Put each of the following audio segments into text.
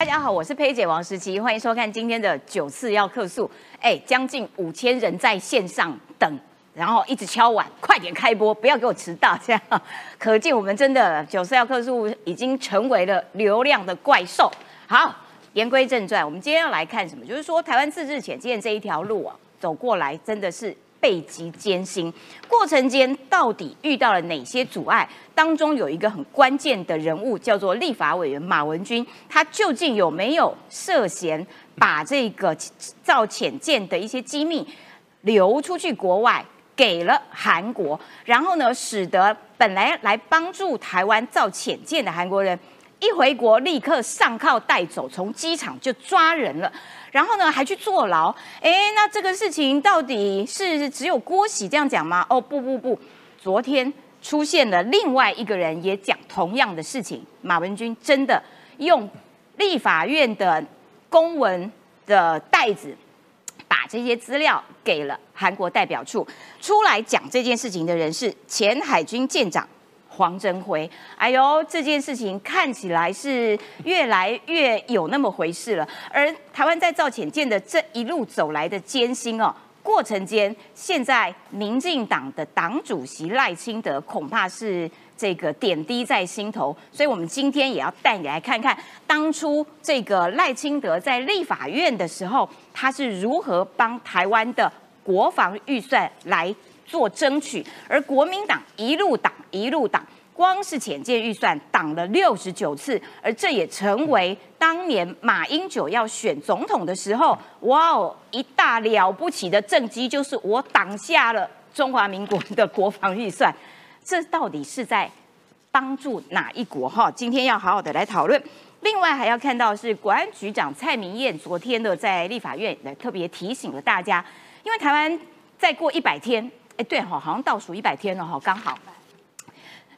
大家好，我是佩姐王时琪，欢迎收看今天的九次要客诉。哎，将近五千人在线上等，然后一直敲碗，快点开播，不要给我迟到，这样可见我们真的九次要客诉已经成为了流量的怪兽。好，言归正传，我们今天要来看什么？就是说台湾自治潜舰这一条路啊，走过来真的是。倍极艰辛，过程间到底遇到了哪些阻碍？当中有一个很关键的人物，叫做立法委员马文君，他究竟有没有涉嫌把这个造潜舰的一些机密流出去国外，给了韩国，然后呢，使得本来来帮助台湾造潜舰的韩国人。一回国立刻上铐带走，从机场就抓人了，然后呢还去坐牢。哎，那这个事情到底是只有郭喜这样讲吗？哦不不不，昨天出现了另外一个人也讲同样的事情。马文君真的用立法院的公文的袋子，把这些资料给了韩国代表处。出来讲这件事情的人是前海军舰长。黄镇辉，哎呦，这件事情看起来是越来越有那么回事了。而台湾在造潜舰的这一路走来的艰辛哦，过程间，现在民进党的党主席赖清德恐怕是这个点滴在心头。所以，我们今天也要带你来看看，当初这个赖清德在立法院的时候，他是如何帮台湾的国防预算来。做争取，而国民党一路挡一路挡，光是浅见预算挡了六十九次，而这也成为当年马英九要选总统的时候，哇哦，一大了不起的政绩，就是我挡下了中华民国的国防预算，这到底是在帮助哪一国？哈，今天要好好的来讨论。另外还要看到是国安局长蔡明燕昨天的在立法院来特别提醒了大家，因为台湾再过一百天。哎，对哈，好像倒数一百天了哈，刚好，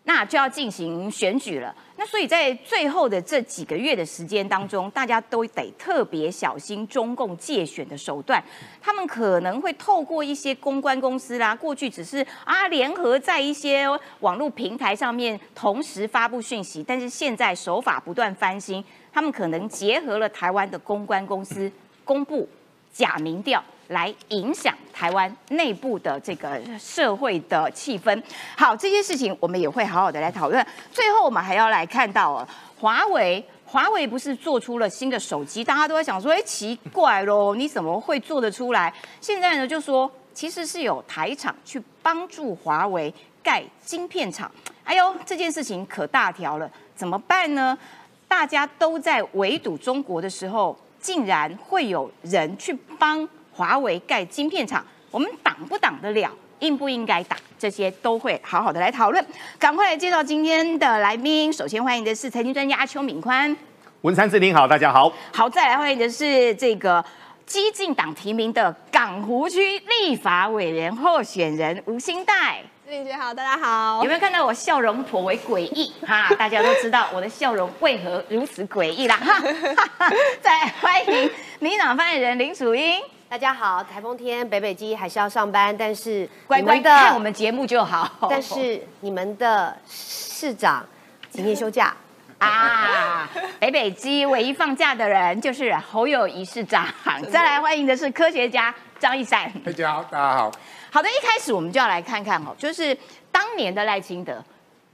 那就要进行选举了。那所以在最后的这几个月的时间当中，大家都得特别小心中共借选的手段。他们可能会透过一些公关公司啦，过去只是啊联合在一些网络平台上面同时发布讯息，但是现在手法不断翻新，他们可能结合了台湾的公关公司公布假民调。来影响台湾内部的这个社会的气氛。好，这些事情我们也会好好的来讨论。最后，我们还要来看到哦，华为，华为不是做出了新的手机，大家都在想说，哎，奇怪喽，你怎么会做得出来？现在呢，就说其实是有台厂去帮助华为盖晶片厂。哎呦，这件事情可大条了，怎么办呢？大家都在围堵中国的时候，竟然会有人去帮。华为盖晶片厂，我们挡不挡得了？应不应该打？这些都会好好的来讨论。赶快来介绍今天的来宾。首先欢迎的是财经专家邱敏宽，文山志您好，大家好。好，再来欢迎的是这个激进党提名的港湖区立法委员候选人吴兴代。志玲姐好，大家好。有没有看到我笑容颇为诡异？哈，大家都知道我的笑容为何如此诡异啦。哈，再欢迎民党发言人林楚英。大家好，台风天北北基还是要上班，但是乖乖看我们节目就好。但是你们的市长今天休假 啊，北北基唯一放假的人就是侯友谊市长。再来欢迎的是科学家张一山。大家好，大家好。好的，一开始我们就要来看看哦，就是当年的赖清德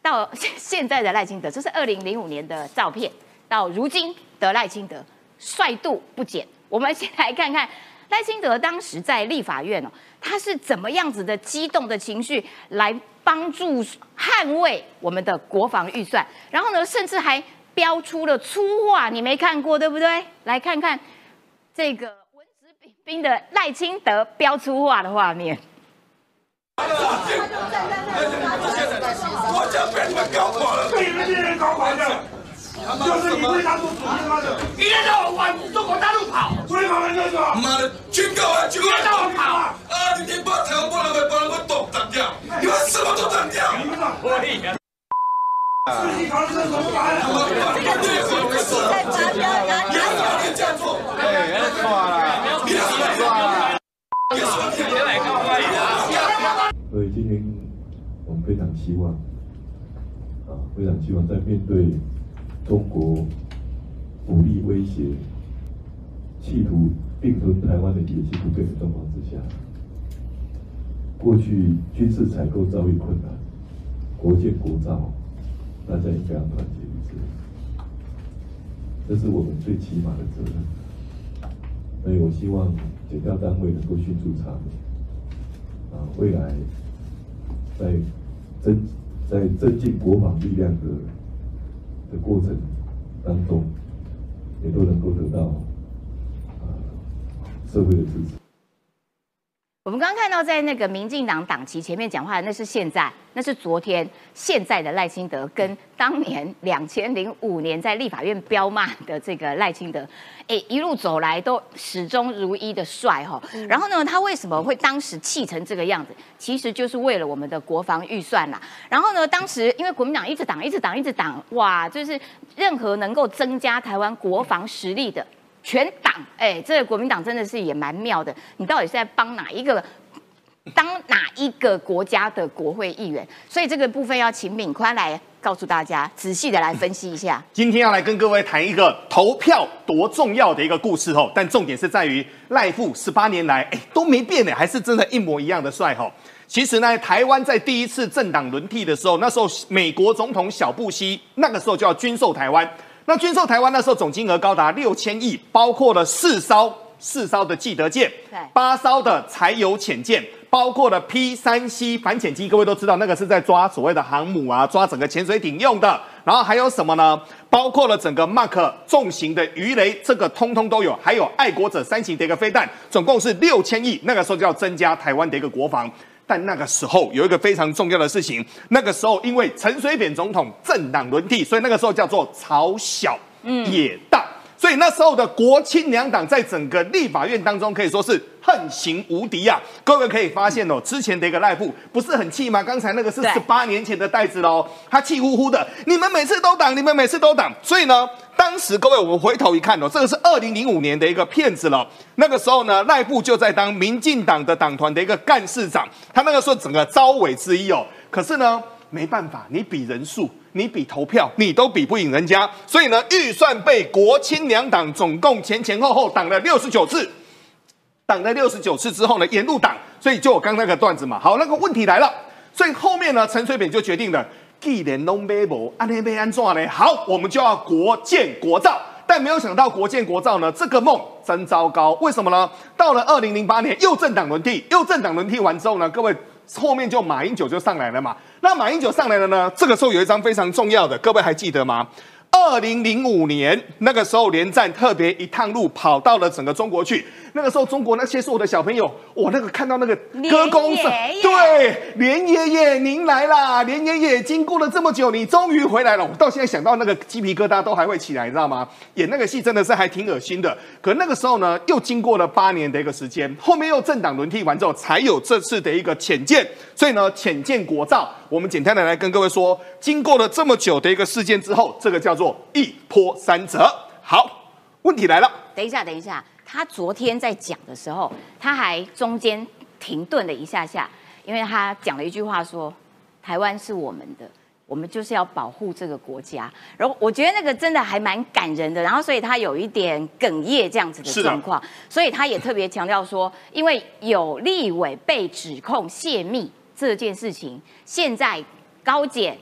到现在的赖清德，这是二零零五年的照片，到如今的赖清德帅度不减。我们先来看看。赖清德当时在立法院哦，他是怎么样子的激动的情绪来帮助捍卫我们的国防预算？然后呢，甚至还标出了粗话，你没看过对不对？来看看这个文质彬彬的赖清德标粗话的画面。就是你为他做主席他的，一天到晚往中国大陆跑，妈的，军购啊，军购到处跑啊！今天把台湾把人给把人给剁断掉，你们什么都断掉。可以。自己考虑是怎么办？这个对手的手在发飙，哪里有这样做？哎，别错了，别错了，别说天天来搞坏呀！所以今天我们非常希望，啊，非常希望在面对。中国武力威胁、企图并吞台湾的野心不变的状况之下，过去军事采购遭遇困难，国建国造，大家应该要团结一致，这是我们最起码的责任。所以我希望检调单位能够迅速查明，啊，未来在增在增进国防力量的的过程当中，也都能够得到呃社会的支持。我们刚刚看到，在那个民进党党旗前面讲话的，那是现在，那是昨天，现在的赖清德跟当年两千零五年在立法院彪骂的这个赖清德，哎，一路走来都始终如一的帅哈。然后呢，他为什么会当时气成这个样子？其实就是为了我们的国防预算啦。然后呢，当时因为国民党一直挡，一直挡，一直挡，哇，就是任何能够增加台湾国防实力的。全党，哎，这个国民党真的是也蛮妙的。你到底是在帮哪一个，当哪一个国家的国会议员？所以这个部分要请敏宽来告诉大家，仔细的来分析一下。今天要来跟各位谈一个投票多重要的一个故事哦，但重点是在于赖富十八年来，哎，都没变呢，还是真的一模一样的帅哈。其实呢，台湾在第一次政党轮替的时候，那时候美国总统小布希那个时候就要军售台湾。那军售台湾那时候总金额高达六千亿，包括了四艘四艘的记得舰，八艘的柴油潜舰，包括了 P 三 C 反潜机，各位都知道那个是在抓所谓的航母啊，抓整个潜水艇用的。然后还有什么呢？包括了整个 Mark 重型的鱼雷，这个通通都有。还有爱国者三型的一个飞弹，总共是六千亿。那个时候就要增加台湾的一个国防。但那个时候有一个非常重要的事情，那个时候因为陈水扁总统政党轮替，所以那个时候叫做朝小野大，所以那时候的国亲两党在整个立法院当中可以说是横行无敌啊！各位可以发现哦，之前的一个赖布不是很气吗？刚才那个是十八年前的袋子喽，他气呼呼的，你们每次都挡，你们每次都挡，所以呢。当时各位，我们回头一看哦，这个是二零零五年的一个骗子了。那个时候呢，赖布就在当民进党的党团的一个干事长，他那个时候整个招委之一哦。可是呢，没办法，你比人数，你比投票，你都比不赢人家。所以呢，预算被国亲两党总共前前后后挡了六十九次，挡了六十九次之后呢，沿路挡。所以就我刚那个段子嘛，好，那个问题来了。所以后面呢，陈水扁就决定了。既然拢买无，安尼要安怎呢？好，我们就要国建国造，但没有想到国建国造呢，这个梦真糟糕。为什么呢？到了二零零八年，又政党轮替，又政党轮替完之后呢，各位后面就马英九就上来了嘛。那马英九上来了呢，这个时候有一张非常重要的，各位还记得吗？二零零五年那个时候，连战特别一趟路跑到了整个中国去。那个时候，中国那些所有的小朋友，我那个看到那个歌功声，对，连爷爷您来啦，连爷爷经过了这么久，你终于回来了。我到现在想到那个鸡皮疙瘩都还会起来，你知道吗？演那个戏真的是还挺恶心的。可那个时候呢，又经过了八年的一个时间，后面又政党轮替完之后，才有这次的一个浅见。所以呢，浅见国造，我们简单的来跟各位说，经过了这么久的一个事件之后，这个叫做一波三折。好，问题来了，等一下，等一下。他昨天在讲的时候，他还中间停顿了一下下，因为他讲了一句话说：“台湾是我们的，我们就是要保护这个国家。”然后我觉得那个真的还蛮感人的。然后所以他有一点哽咽这样子的状况，所以他也特别强调说，因为有立委被指控泄密这件事情，现在高检。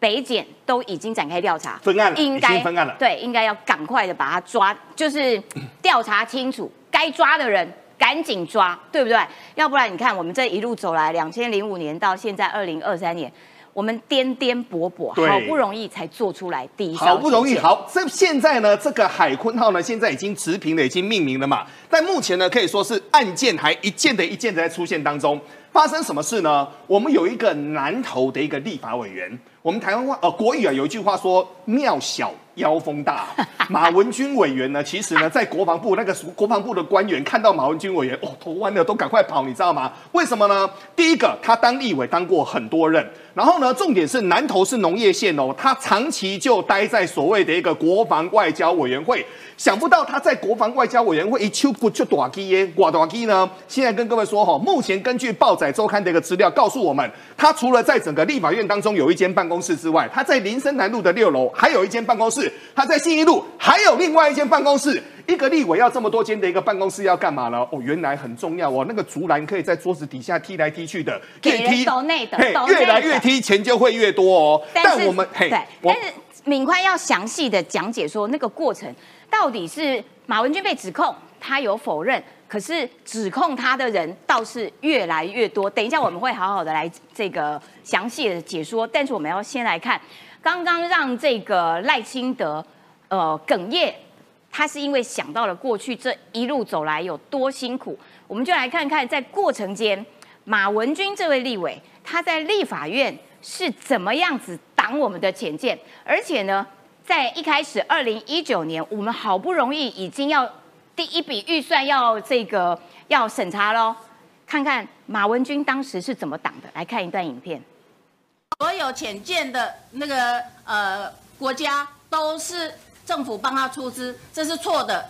北检都已经展开调查，分案了，应该分案了。对，应该要赶快的把他抓，就是调查清楚，该抓的人赶紧抓，对不对？要不然你看我们这一路走来，两千零五年到现在二零二三年，我们颠颠簸簸，好不容易才做出来第一好不容易好，这现在呢，这个海坤号呢，现在已经持平了，已经命名了嘛。但目前呢，可以说是案件还一件的一件的在出现当中。发生什么事呢？我们有一个南投的一个立法委员，我们台湾话呃国语啊有一句话说庙小妖风大。马文君委员呢，其实呢在国防部那个国防部的官员看到马文君委员哦头弯了都赶快跑，你知道吗？为什么呢？第一个他当立委当过很多任，然后呢重点是南投是农业县哦，他长期就待在所谓的一个国防外交委员会。想不到他在国防外交委员会一出不就短期耶，寡短期呢？现在跟各位说哈，目前根据报载周刊的一个资料告诉我们，他除了在整个立法院当中有一间办公室之外，他在林森南路的六楼还有一间办公室，室，他在信义路还有另外一间办公室。一个立委要这么多间的一个办公室要干嘛呢？哦，原来很重要哦，那个竹篮可以在桌子底下踢来踢去的，给人抖内的，嘿，越来越踢钱就会越多哦。但我们嘿，但是敏宽要详细的讲解说那个过程到底是马文君被指控，他有否认，可是指控他的人倒是越来越多。等一下我们会好好的来这个详细的解说，但是我们要先来看刚刚让这个赖清德呃哽咽。他是因为想到了过去这一路走来有多辛苦，我们就来看看在过程间，马文君这位立委他在立法院是怎么样子挡我们的浅见，而且呢，在一开始二零一九年，我们好不容易已经要第一笔预算要这个要审查喽，看看马文君当时是怎么挡的，来看一段影片。所有浅见的那个呃国家都是。政府帮他出资，这是错的。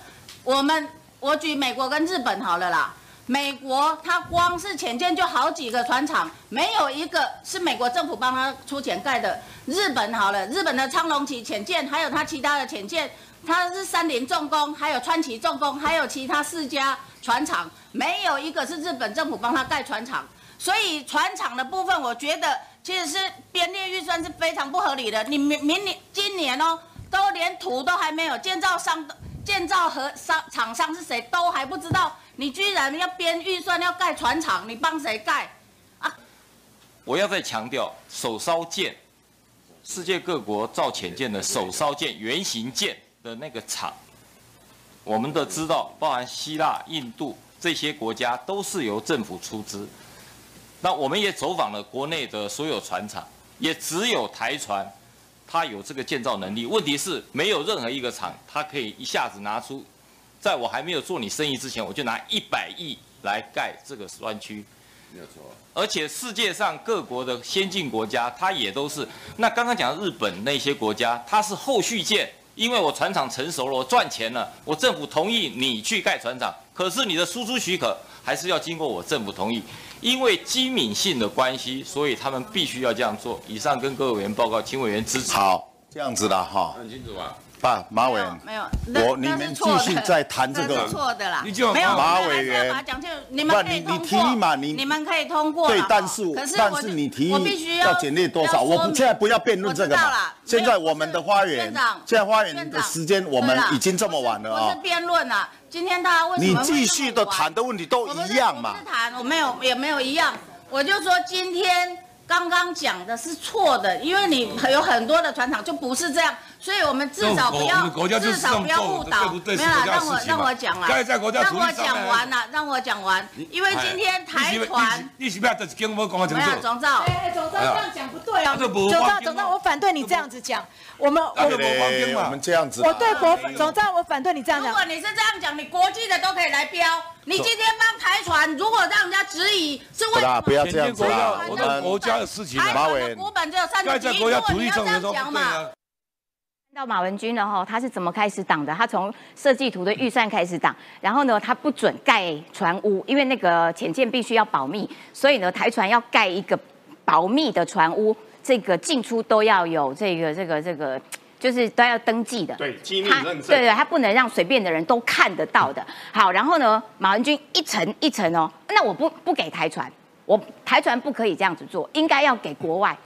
我们我举美国跟日本好了啦。美国它光是浅建就好几个船厂，没有一个是美国政府帮他出钱盖的。日本好了，日本的昌隆起浅建，还有它其他的浅建，它是三菱重工，还有川崎重工，还有其他四家船厂，没有一个是日本政府帮他盖船厂。所以船厂的部分，我觉得其实是编列预算是非常不合理的。你明明年今年哦。都连图都还没有，建造商、建造和商厂商是谁都还不知道，你居然要编预算要盖船厂，你帮谁盖？啊！我要再强调，手烧舰，世界各国造潜舰的手烧舰、原型舰的那个厂，我们都知道，包含希腊、印度这些国家都是由政府出资。那我们也走访了国内的所有船厂，也只有台船。它有这个建造能力，问题是没有任何一个厂，它可以一下子拿出，在我还没有做你生意之前，我就拿一百亿来盖这个湾区，没有错。而且世界上各国的先进国家，它也都是。那刚刚讲的日本那些国家，它是后续建，因为我船厂成熟了，我赚钱了，我政府同意你去盖船厂，可是你的输出许可还是要经过我政府同意。因为机敏性的关系，所以他们必须要这样做。以上跟各位委员报告，请委员支持。好，这样子的哈。很清楚吧？爸，马委员。没有，我你们继续再谈这个。错的啦。没有，马委员。你们可以通过。你你们可以通过。对，但是但是你提议要减列多少？我不现在不要辩论这个嘛。现在我们的花园，现在花园的时间我们已经这么晚了啊。不是辩论啊。今天他为什么？你继续的谈的问题都一样嘛？不是谈，我没有，也没有一样。我就说今天刚刚讲的是错的，因为你有很多的船厂就不是这样。所以我们至少不要，至少不要误导。没有啦，让我让我讲完，让我讲完了，让我讲完。因为今天台船，你是不要在跟我讲话没有，总召，哎，总召这样讲不对啊。总召，总召，我反对你这样子讲。我们我们我们这样子，我对国总召，我反对你这样讲。如果你是这样讲，你国际的都可以来标。你今天帮台船，如果让人家质疑，是为什么？不要这样子啊！我们国家的事情，马委股本只有三十几，如果你要这样讲嘛。到马文君了哈，他是怎么开始挡的？他从设计图的预算开始挡，然后呢，他不准盖船屋，因为那个潜舰必须要保密，所以呢，台船要盖一个保密的船屋，这个进出都要有这个这个这个，就是都要登记的。对，机密认证。对对，他不能让随便的人都看得到的。好，然后呢，马文君一层一层哦，那我不不给台船，我台船不可以这样子做，应该要给国外。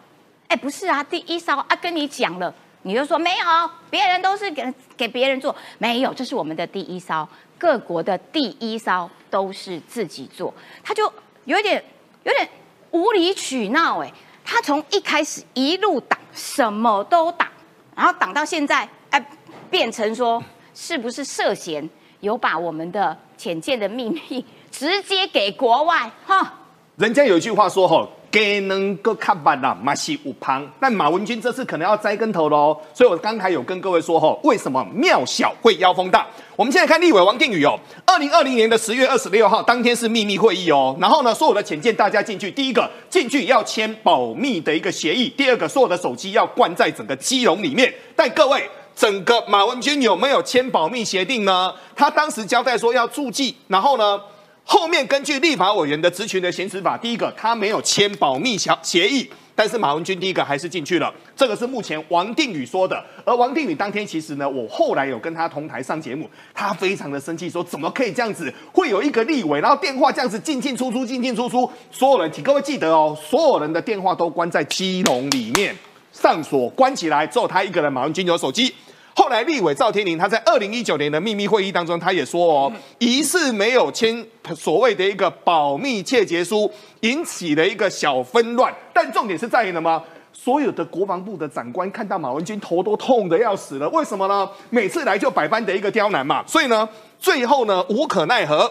哎，不是啊，第一艘啊，跟你讲了。你就说没有，别人都是给给别人做，没有，这是我们的第一艘，各国的第一艘都是自己做，他就有点有点无理取闹哎，他从一开始一路挡，什么都挡，然后挡到现在，哎，变成说是不是涉嫌有把我们的潜舰的秘密直接给国外哈？人家有一句话说哈。给能够看板啦，马西五旁。但马文君这次可能要栽跟头喽，所以我刚才有跟各位说吼，为什么庙小会妖风大？我们现在看立委王定宇哦，二零二零年的十月二十六号当天是秘密会议哦，然后呢，所有的潜舰大家进去，第一个进去要签保密的一个协议，第二个所有的手机要关在整个机笼里面。但各位，整个马文君有没有签保密协定呢？他当时交代说要注记，然后呢？后面根据立法委员的职权的行使法，第一个他没有签保密协协议，但是马文君第一个还是进去了，这个是目前王定宇说的。而王定宇当天其实呢，我后来有跟他同台上节目，他非常的生气，说怎么可以这样子？会有一个立委，然后电话这样子进进出出，进进出出，所有人，请各位记得哦，所有人的电话都关在鸡笼里面，上锁关起来，只有他一个人，马文君有手机。后来立委赵天麟他在二零一九年的秘密会议当中，他也说哦，疑似没有签所谓的一个保密窃结书。引起了一个小纷乱，但重点是在于什么？所有的国防部的长官看到马文君头都痛的要死了，为什么呢？每次来就百般的一个刁难嘛，所以呢，最后呢无可奈何，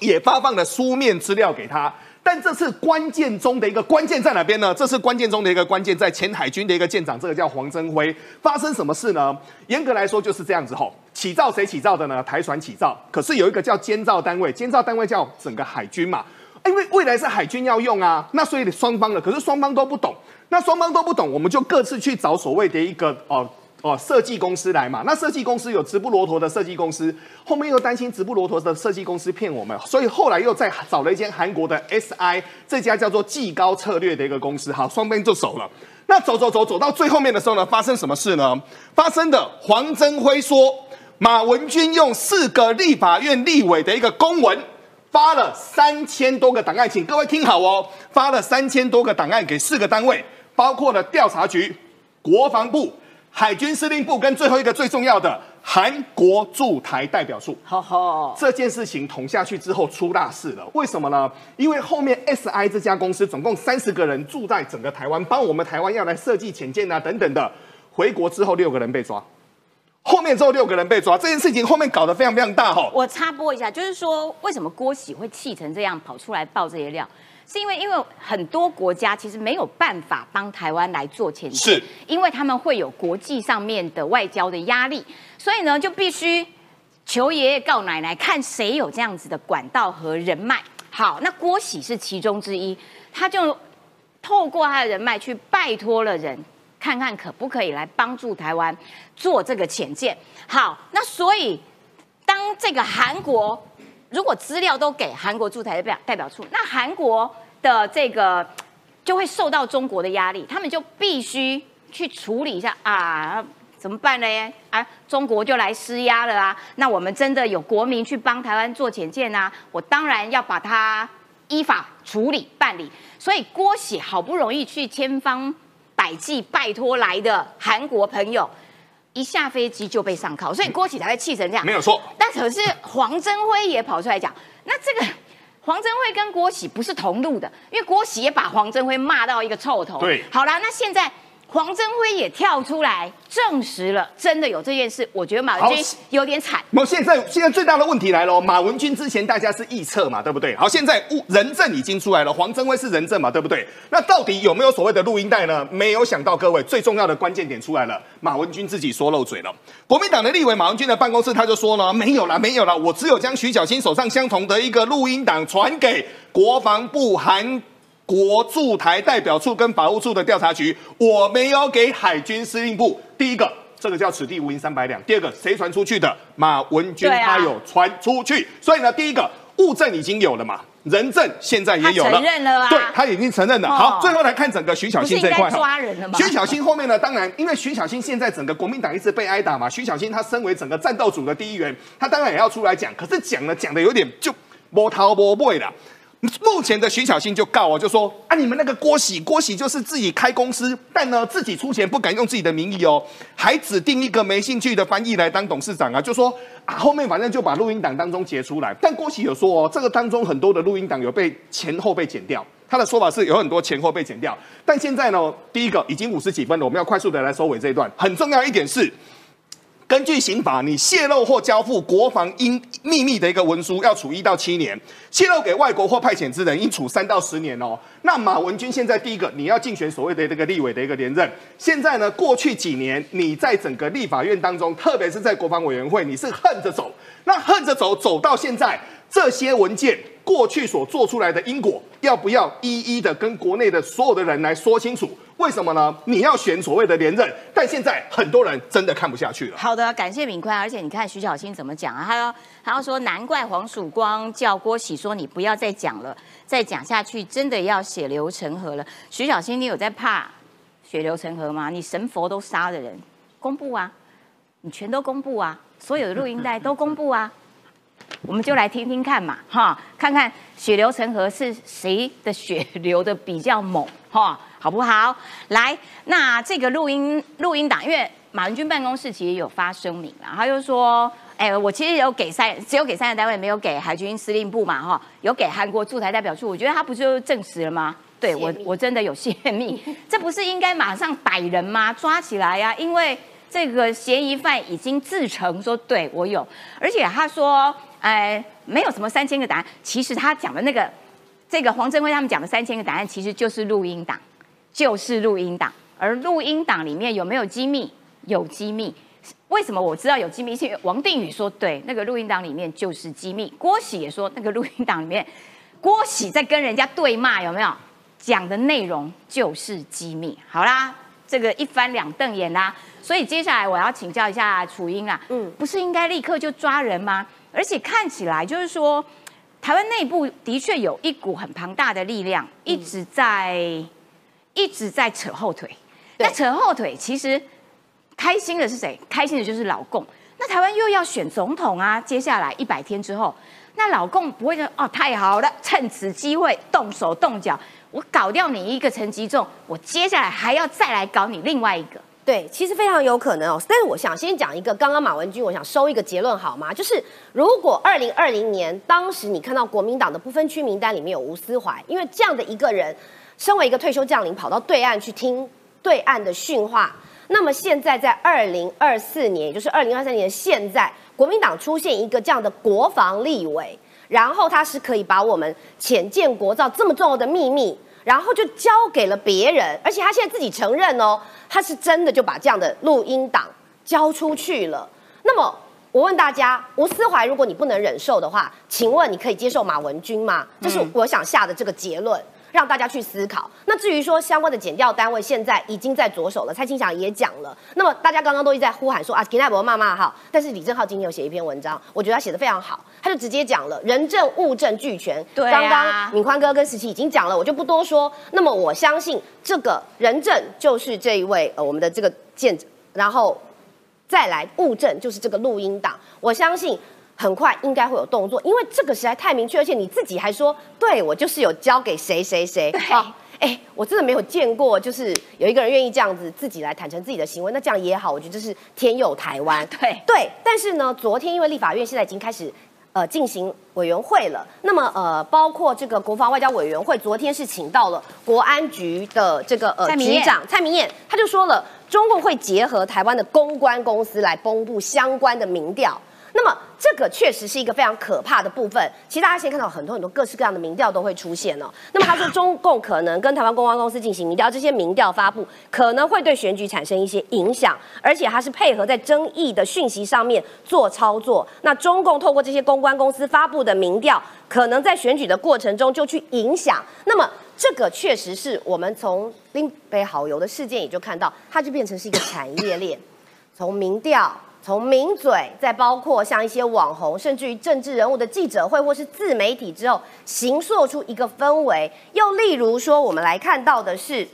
也发放了书面资料给他。但这次关键中的一个关键在哪边呢？这是关键中的一个关键，在前海军的一个舰长，这个叫黄增辉。发生什么事呢？严格来说就是这样子吼，起造谁起造的呢？台船起造，可是有一个叫监造单位，监造单位叫整个海军嘛。因为未来是海军要用啊，那所以双方的，可是双方都不懂，那双方都不懂，我们就各自去找所谓的一个哦哦设计公司来嘛。那设计公司有直布罗陀的设计公司，后面又担心直布罗陀的设计公司骗我们，所以后来又再找了一间韩国的 SI，这家叫做技高策略的一个公司，好，双边就走了。那走走走走到最后面的时候呢，发生什么事呢？发生的黄增辉说，马文君用四个立法院立委的一个公文。发了三千多个档案，请各位听好哦，发了三千多个档案给四个单位，包括了调查局、国防部、海军司令部，跟最后一个最重要的韩国驻台代表处。好好，这件事情捅下去之后出大事了，为什么呢？因为后面 SI 这家公司总共三十个人住在整个台湾，帮我们台湾要来设计潜舰啊等等的，回国之后六个人被抓。后面之后六个人被抓，这件事情后面搞得非常非常大哈。我插播一下，就是说为什么郭喜会气成这样跑出来爆这些料，是因为因为很多国家其实没有办法帮台湾来做前进，是因为他们会有国际上面的外交的压力，所以呢就必须求爷爷告奶奶，看谁有这样子的管道和人脉。好，那郭喜是其中之一，他就透过他的人脉去拜托了人。看看可不可以来帮助台湾做这个潜舰？好，那所以当这个韩国如果资料都给韩国驻台代表代表处，那韩国的这个就会受到中国的压力，他们就必须去处理一下啊，怎么办呢？啊，中国就来施压了啊！那我们真的有国民去帮台湾做潜舰啊，我当然要把它依法处理办理。所以郭喜好不容易去千方。百计拜托来的韩国朋友，一下飞机就被上铐，所以郭启才会气成这样。没有错，但可是黄镇辉也跑出来讲，那这个 黄镇辉跟郭启不是同路的，因为郭启也把黄镇辉骂到一个臭头。对，好了，那现在。黄镇辉也跳出来证实了，真的有这件事。我觉得马文君有点惨。那现在现在最大的问题来了，马文君之前大家是臆测嘛，对不对？好，现在人证已经出来了，黄镇辉是人证嘛，对不对？那到底有没有所谓的录音带呢？没有想到，各位最重要的关键点出来了，马文君自己说漏嘴了。国民党的立委马文君的办公室他就说了，没有了，没有了，我只有将徐小新手上相同的一个录音档传给国防部韩。国驻台代表处跟法务处的调查局，我没有给海军司令部。第一个，这个叫此地无银三百两；第二个，谁传出去的？马文君他有传出去。所以呢，第一个物证已经有了嘛，人证现在也有了，承认了啊，对他已经承认了。好，最后来看整个徐小新这块抓人了吗？徐小新后面呢？当然，因为徐小新现在整个国民党一直被挨打嘛，徐小新他身为整个战斗组的第一员，他当然也要出来讲。可是讲了讲的有点就摸头摸尾了。目前的徐小新就告我，就说啊，你们那个郭喜，郭喜就是自己开公司，但呢自己出钱，不敢用自己的名义哦，还指定一个没兴趣的翻译来当董事长啊，就说啊后面反正就把录音档当中截出来，但郭喜有说哦，这个当中很多的录音档有被前后被剪掉，他的说法是有很多前后被剪掉，但现在呢，第一个已经五十几分了，我们要快速的来收尾这一段，很重要一点是。根据刑法，你泄露或交付国防应秘密的一个文书，要处一到七年；泄露给外国或派遣之人，应处三到十年哦。那马文君现在第一个，你要竞选所谓的这个立委的一个连任。现在呢，过去几年你在整个立法院当中，特别是在国防委员会，你是横着走。那横着走走到现在，这些文件过去所做出来的因果，要不要一一的跟国内的所有的人来说清楚？为什么呢？你要选所谓的连任，但现在很多人真的看不下去了。好的，感谢敏宽。而且你看徐小新怎么讲啊？他要他要说，难怪黄曙光叫郭喜说你不要再讲了，再讲下去真的要血流成河了。徐小新，你有在怕血流成河吗？你神佛都杀的人，公布啊，你全都公布啊，所有的录音带都公布啊。我们就来听听看嘛，哈，看看血流成河是谁的血流的比较猛，哈，好不好？来，那这个录音录音档，因为马文君办公室其实有发声明啦，他就说，哎，我其实有给三，只有给三个单位，没有给海军司令部嘛，哈，有给韩国驻台代表处，我觉得他不就证实了吗？对我，我真的有泄密，这不是应该马上逮人吗？抓起来呀，因为这个嫌疑犯已经自称说，对我有，而且他说。哎，没有什么三千个答案。其实他讲的那个，这个黄镇辉他们讲的三千个答案，其实就是录音档，就是录音档。而录音档里面有没有机密？有机密。为什么我知道有机密？是因为王定宇说，对，那个录音档里面就是机密。郭喜也说，那个录音档里面，郭喜在跟人家对骂，有没有？讲的内容就是机密。好啦，这个一翻两瞪眼啦。所以接下来我要请教一下楚英啊，嗯，不是应该立刻就抓人吗？而且看起来就是说，台湾内部的确有一股很庞大的力量，一直在一直在扯后腿。那扯后腿，其实开心的是谁？开心的就是老共。那台湾又要选总统啊，接下来一百天之后，那老共不会说哦，太好了，趁此机会动手动脚，我搞掉你一个陈吉仲，我接下来还要再来搞你另外一个。对，其实非常有可能哦。但是我想先讲一个，刚刚马文君，我想收一个结论好吗？就是如果二零二零年当时你看到国民党的不分区名单里面有吴思怀，因为这样的一个人，身为一个退休将领，跑到对岸去听对岸的训话，那么现在在二零二四年，也就是二零二三年现在，国民党出现一个这样的国防立委，然后他是可以把我们浅见国造这么重要的秘密。然后就交给了别人，而且他现在自己承认哦，他是真的就把这样的录音档交出去了。那么我问大家，吴思怀，如果你不能忍受的话，请问你可以接受马文君吗？这是我想下的这个结论。让大家去思考。那至于说相关的减调单位，现在已经在着手了。蔡清祥也讲了。那么大家刚刚都一直在呼喊说啊，吉奈博骂骂好。但是李正浩今天有写一篇文章，我觉得他写的非常好。他就直接讲了人证物证俱全。对刚刚敏宽哥跟石琪已经讲了，我就不多说。那么我相信这个人证就是这一位呃我们的这个见证，然后再来物证就是这个录音档。我相信。很快应该会有动作，因为这个实在太明确，而且你自己还说，对我就是有交给谁谁谁啊？哎，我真的没有见过，就是有一个人愿意这样子自己来坦诚自己的行为，那这样也好，我觉得这是天佑台湾。对对，但是呢，昨天因为立法院现在已经开始呃进行委员会了，那么呃，包括这个国防外交委员会，昨天是请到了国安局的这个呃局长蔡明燕，他就说了，中共会结合台湾的公关公司来公布相关的民调。那么这个确实是一个非常可怕的部分。其实大家现在看到很多很多各式各样的民调都会出现哦。那么他说中共可能跟台湾公关公司进行民调，这些民调发布可能会对选举产生一些影响，而且它是配合在争议的讯息上面做操作。那中共透过这些公关公司发布的民调，可能在选举的过程中就去影响。那么这个确实是我们从拎杯好油的事件也就看到，它就变成是一个产业链，从民调。从名嘴，再包括像一些网红，甚至于政治人物的记者会或是自媒体之后，形塑出一个氛围。又例如说，我们来看到的是，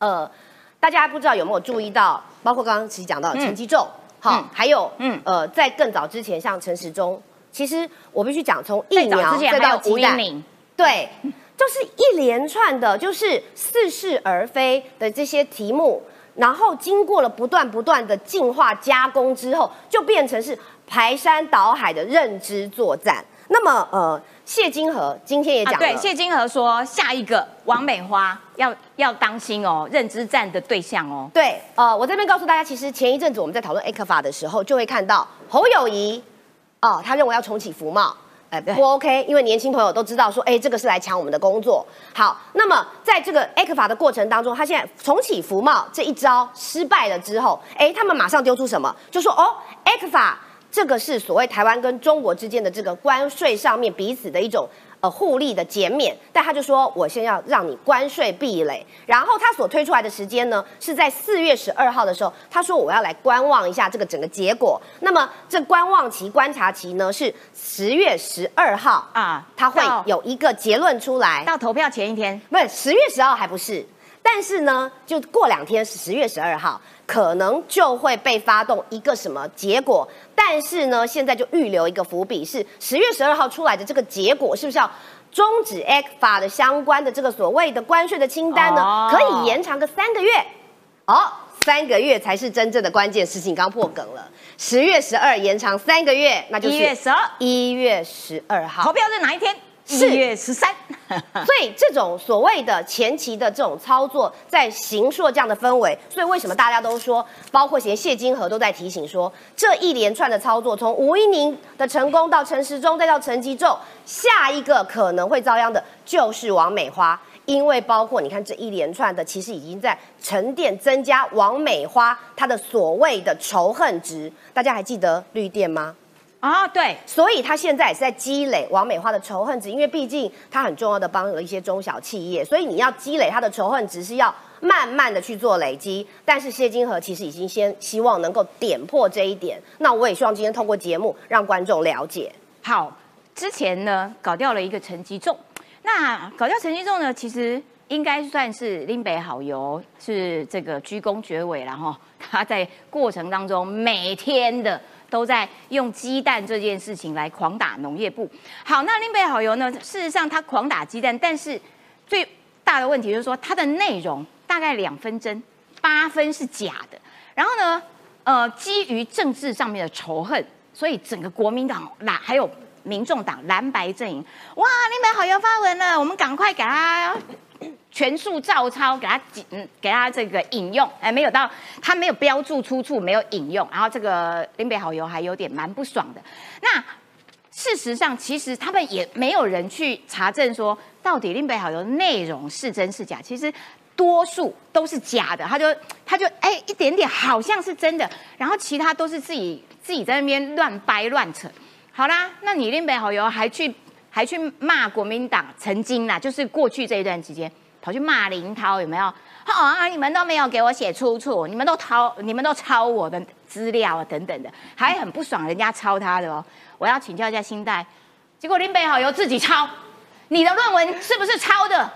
呃，大家不知道有没有注意到，包括刚刚其实讲到陈吉仲，好，还有，嗯，呃，在更早之前，像陈时中，其实我必须讲，从疫苗再到鸡蛋，对，就是一连串的，就是似是而非的这些题目。然后经过了不断不断的进化加工之后，就变成是排山倒海的认知作战。那么，呃，谢金河今天也讲了，对，谢金河说下一个王美花要要当心哦，认知战的对象哦。对，呃，我这边告诉大家，其实前一阵子我们在讨论 A 克法的时候，就会看到侯友谊，哦，他认为要重启福茂。哎，不 OK，因为年轻朋友都知道说，哎，这个是来抢我们的工作。好，那么在这个 A 克法的过程当中，他现在重启福茂这一招失败了之后，哎，他们马上丢出什么？就说哦，A 克法。这个是所谓台湾跟中国之间的这个关税上面彼此的一种。呃，互利的减免，但他就说，我先要让你关税壁垒，然后他所推出来的时间呢，是在四月十二号的时候，他说我要来观望一下这个整个结果。那么这观望期、观察期呢，是十月十二号啊，他会有一个结论出来。到投票前一天，不是十月十号还不是，但是呢，就过两天是十月十二号。可能就会被发动一个什么结果，但是呢，现在就预留一个伏笔，是十月十二号出来的这个结果，是不是要终止 X 法的相关的这个所谓的关税的清单呢？可以延长个三个月，哦，三个月才是真正的关键事情，刚破梗了。十月十二延长三个月，那就是一月十二，一月十二号投票在哪一天？四月十三，所以这种所谓的前期的这种操作，在行硕这样的氛围。所以为什么大家都说，包括连谢金河都在提醒说，这一连串的操作，从吴一宁的成功到陈时中，再到陈吉仲，下一个可能会遭殃的就是王美花，因为包括你看这一连串的，其实已经在沉淀增加王美花她的所谓的仇恨值。大家还记得绿电吗？啊，对，所以他现在也是在积累王美花的仇恨值，因为毕竟他很重要的帮了一些中小企业，所以你要积累他的仇恨值是要慢慢的去做累积。但是谢金河其实已经先希望能够点破这一点，那我也希望今天通过节目让观众了解。好，之前呢搞掉了一个陈吉仲，那搞掉陈吉仲呢，其实应该算是林北好友是这个居功厥伟然后他在过程当中每天的。都在用鸡蛋这件事情来狂打农业部。好，那林北好油呢？事实上，他狂打鸡蛋，但是最大的问题就是说，它的内容大概两分真，八分是假的。然后呢，呃，基于政治上面的仇恨，所以整个国民党蓝还有民众党蓝白阵营，哇，林北好油发文了，我们赶快给他。全数照抄，给他嗯，给他这个引用，哎，没有到，他没有标注出处，没有引用，然后这个林北好友还有点蛮不爽的。那事实上，其实他们也没有人去查证说，到底林北好友内容是真是假。其实多数都是假的，他就他就哎一点点好像是真的，然后其他都是自己自己在那边乱掰乱扯。好啦，那你林北好友还去还去骂国民党曾经啦，就是过去这一段时间。跑去骂林涛有没有？好啊，你们都没有给我写出处，你们都抄，你们都抄我的资料啊，等等的，还很不爽人家抄他的哦。我要请教一下新代，结果林北好又自己抄，你的论文是不是抄的？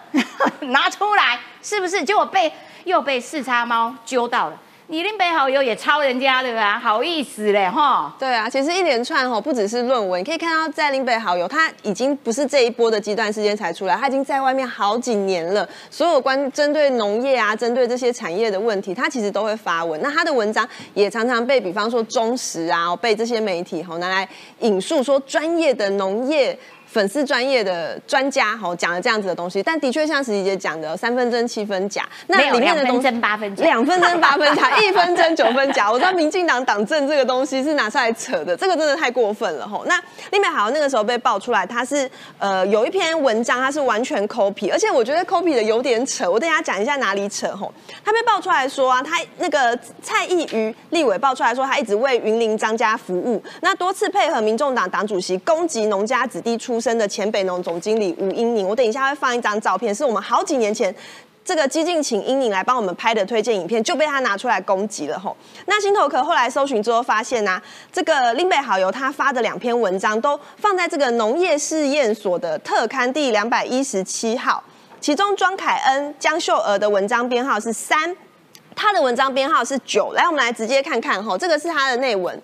拿出来，是不是？结果被又被四叉猫揪到了。你林北好友也抄人家的吧？好意思嘞，哈。对啊，其实一连串哈，不只是论文，你可以看到在林北好友，他已经不是这一波的极端时间才出来，他已经在外面好几年了。所有关针对农业啊，针对这些产业的问题，他其实都会发文。那他的文章也常常被，比方说中时啊，被这些媒体哈拿来引述，说专业的农业。粉丝专业的专家哈讲了这样子的东西，但的确像石琪姐讲的，三分真七分假。那里面的东西，八分假，两分真八分假，一分真九分假。我知道民进党党政这个东西是拿出来扯的，这个真的太过分了吼。那另外好像那个时候被爆出来，他是呃有一篇文章，他是完全 copy，而且我觉得 copy 的有点扯。我等下讲一下哪里扯吼。他被爆出来说啊，他那个蔡意瑜立委爆出来说，他一直为云林张家服务，那多次配合民众党党主席攻击农家子弟出。生的前北农总经理吴英宁，我等一下会放一张照片，是我们好几年前这个激进请英宁来帮我们拍的推荐影片，就被他拿出来攻击了吼。那新头壳后来搜寻之后发现呢，这个林北好友他发的两篇文章都放在这个农业试验所的特刊第两百一十七号，其中庄凯恩、江秀娥的文章编号是三，他的文章编号是九。来，我们来直接看看吼，这个是他的内文。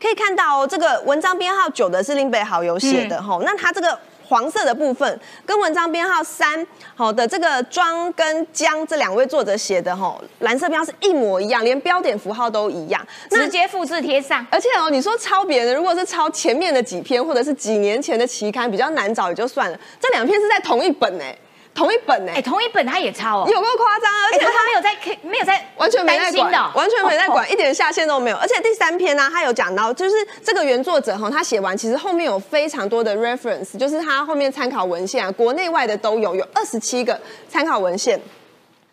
可以看到哦，这个文章编号九的是林北好友写的哈，那他这个黄色的部分跟文章编号三好的这个庄跟江这两位作者写的哈，蓝色标是一模一样，连标点符号都一样，直接复制贴上。而且哦，你说抄别人的，如果是抄前面的几篇或者是几年前的期刊，比较难找也就算了，这两篇是在同一本哎。同一本呢？哎，同一本他也抄哦，有够夸张啊！而且他没有在，没有在，完全没在管，完全没在管，一点下限都没有。而且第三篇呢，他有讲到，就是这个原作者哈，他写完其实后面有非常多的 reference，就是他后面参考文献啊，国内外的都有，有二十七个参考文献。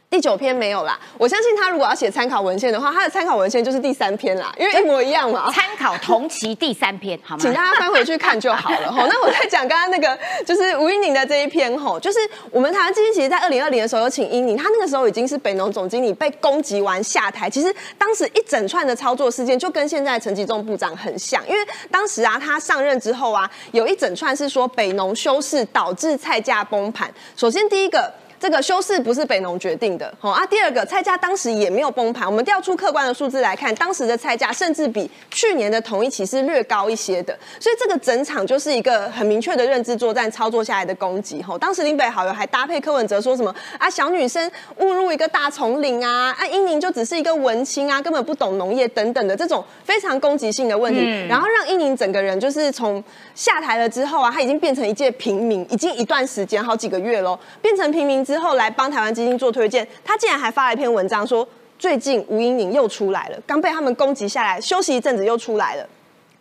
第九篇没有啦，我相信他如果要写参考文献的话，他的参考文献就是第三篇啦，因为一模一样嘛。参考同期第三篇，好吗？请大家翻回去看就好了哈。那我再讲刚刚那个，就是吴英宁的这一篇吼，就是我们台湾基金其实，在二零二零的时候有请英宁，他那个时候已经是北农总经理被攻击完下台。其实当时一整串的操作事件，就跟现在陈吉仲部长很像，因为当时啊，他上任之后啊，有一整串是说北农修饰导致菜价崩盘。首先第一个。这个修饰不是北农决定的，好啊。第二个，菜价当时也没有崩盘。我们调出客观的数字来看，当时的菜价甚至比去年的同一期是略高一些的。所以这个整场就是一个很明确的认知作战操作下来的攻击。吼，当时林北好友还搭配柯文哲说什么啊，小女生误入一个大丛林啊，啊，英宁就只是一个文青啊，根本不懂农业等等的这种非常攻击性的问题，然后让英宁整个人就是从下台了之后啊，他已经变成一介平民，已经一段时间好几个月喽，变成平民。之后来帮台湾基金做推荐，他竟然还发了一篇文章说，最近吴英宁又出来了，刚被他们攻击下来，休息一阵子又出来了。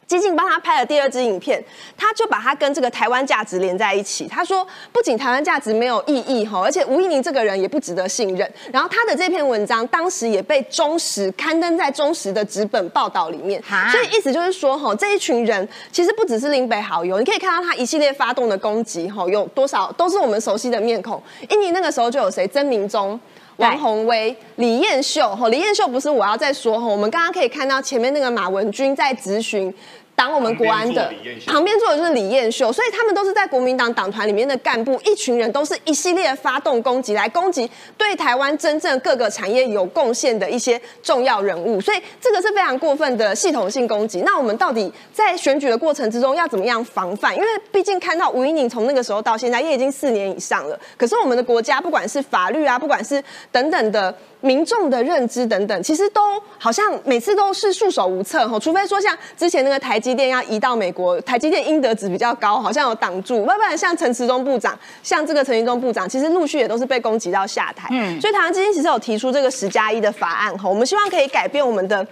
基进帮他拍了第二支影片，他就把他跟这个台湾价值连在一起。他说，不仅台湾价值没有意义哈，而且吴依宁这个人也不值得信任。然后他的这篇文章当时也被中时刊登在中时的纸本报道里面。所以意思就是说哈，这一群人其实不只是林北好友，你可以看到他一系列发动的攻击哈，有多少都是我们熟悉的面孔。印尼那个时候就有谁？曾明忠、王宏威、李彦秀。哈，李彦秀不是我要再说哈，我们刚刚可以看到前面那个马文君在咨询。挡我们国安的旁边坐的就是李彦秀，所以他们都是在国民党党团里面的干部，一群人都是一系列发动攻击来攻击对台湾真正各个产业有贡献的一些重要人物，所以这个是非常过分的系统性攻击。那我们到底在选举的过程之中要怎么样防范？因为毕竟看到吴依宁从那个时候到现在也已经四年以上了，可是我们的国家不管是法律啊，不管是等等的。民众的认知等等，其实都好像每次都是束手无策哈，除非说像之前那个台积电要移到美国，台积电应得值比较高，好像有挡住；要不然像陈时中部长，像这个陈时中部长，其实陆续也都是被攻击到下台。嗯，所以台湾基金其实有提出这个十加一的法案哈，我们希望可以改变我们的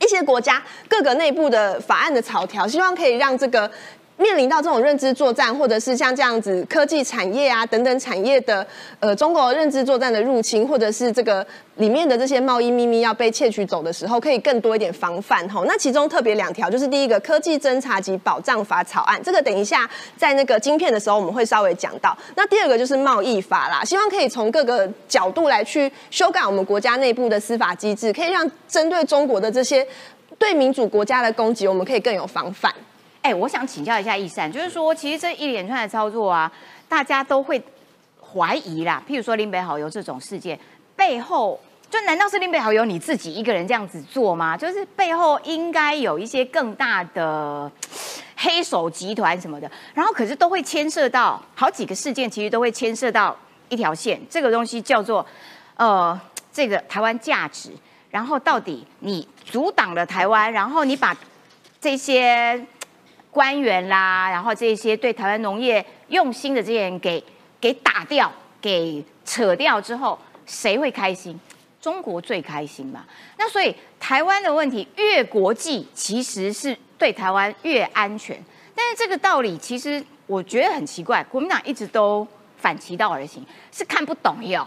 一些国家各个内部的法案的草条，希望可以让这个。面临到这种认知作战，或者是像这样子科技产业啊等等产业的呃中国认知作战的入侵，或者是这个里面的这些贸易秘密要被窃取走的时候，可以更多一点防范吼。那其中特别两条，就是第一个科技侦查及保障法草案，这个等一下在那个晶片的时候我们会稍微讲到。那第二个就是贸易法啦，希望可以从各个角度来去修改我们国家内部的司法机制，可以让针对中国的这些对民主国家的攻击，我们可以更有防范。哎，我想请教一下易善，就是说，其实这一连串的操作啊，大家都会怀疑啦。譬如说林北好友这种事件背后，就难道是林北好友你自己一个人这样子做吗？就是背后应该有一些更大的黑手集团什么的，然后可是都会牵涉到好几个事件，其实都会牵涉到一条线，这个东西叫做呃这个台湾价值。然后到底你阻挡了台湾，然后你把这些。官员啦，然后这些对台湾农业用心的这些人给给打掉、给扯掉之后，谁会开心？中国最开心嘛。那所以台湾的问题越国际，其实是对台湾越安全。但是这个道理其实我觉得很奇怪，国民党一直都反其道而行，是看不懂哟。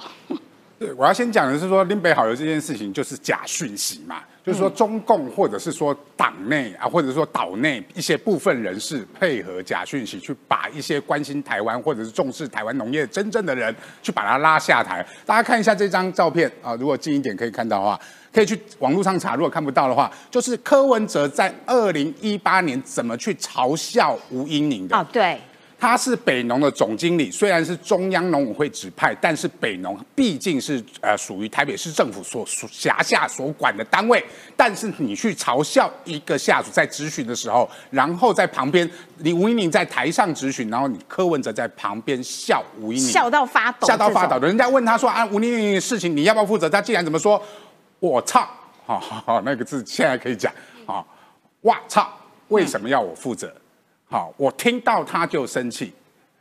对，我要先讲的是说林北好友这件事情就是假讯息嘛，就是说中共或者是说党内啊，或者说岛内一些部分人士配合假讯息，去把一些关心台湾或者是重视台湾农业真正的人，去把他拉下台。大家看一下这张照片啊，如果近一点可以看到的话，可以去网络上查。如果看不到的话，就是柯文哲在二零一八年怎么去嘲笑吴英宁的。哦，对。他是北农的总经理，虽然是中央农委会指派，但是北农毕竟是呃属于台北市政府所辖下所管的单位。但是你去嘲笑一个下属在质询的时候，然后在旁边，你吴英宁在台上质询，然后你柯文哲在旁边笑吴英宁，笑到发抖，笑到发抖的。人家问他说啊，吴英宁的事情你要不要负责？他竟然怎么说？我操！好好好，那个字现在可以讲啊！哇操！为什么要我负责？好，我听到他就生气，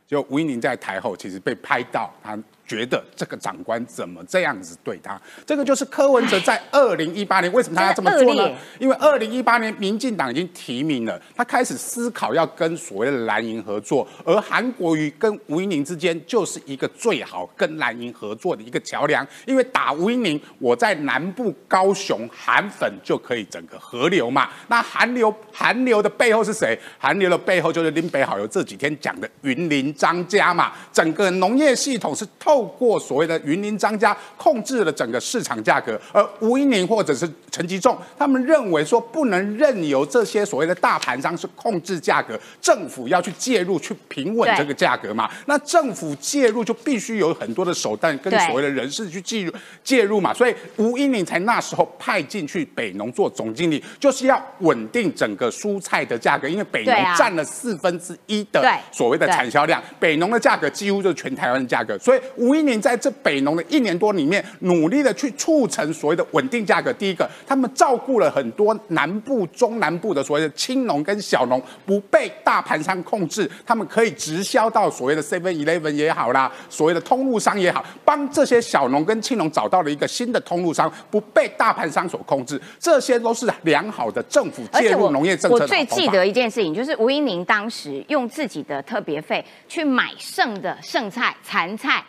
就吴英宁在台后其实被拍到他觉得这个长官怎么这样子对他？这个就是柯文哲在二零一八年为什么他要这么做呢？因为二零一八年民进党已经提名了，他开始思考要跟所谓的蓝营合作，而韩国瑜跟吴英宁之间就是一个最好跟蓝营合作的一个桥梁。因为打吴英宁，我在南部高雄韩粉就可以整个河流嘛。那韩流 韩流的背后是谁？韩流的背后就是林北好友这几天讲的云林张家嘛。整个农业系统是透过所谓的云林张家控制了整个市场价格，而吴英宁或者是陈吉仲，他们认为说不能任由这些所谓的大盘商是控制价格，政府要去介入去平稳这个价格嘛？那政府介入就必须有很多的手段跟所谓的人事去介入介入嘛？所以吴英宁才那时候派进去北农做总经理，就是要稳定整个蔬菜的价格，因为北农占了四分之一的所谓的产销量，北农的价格几乎就是全台湾的价格，所以吴英宁在这北农的一年多里面，努力的去促成所谓的稳定价格。第一个，他们照顾了很多南部、中南部的所谓的青农跟小农，不被大盘商控制，他们可以直销到所谓的 Seven Eleven 也好啦，所谓的通路商也好，帮这些小农跟青农找到了一个新的通路商，不被大盘商所控制，这些都是良好的政府介入农业政策。我最记得一件事情，就是吴英宁当时用自己的特别费去买剩的剩菜、残菜。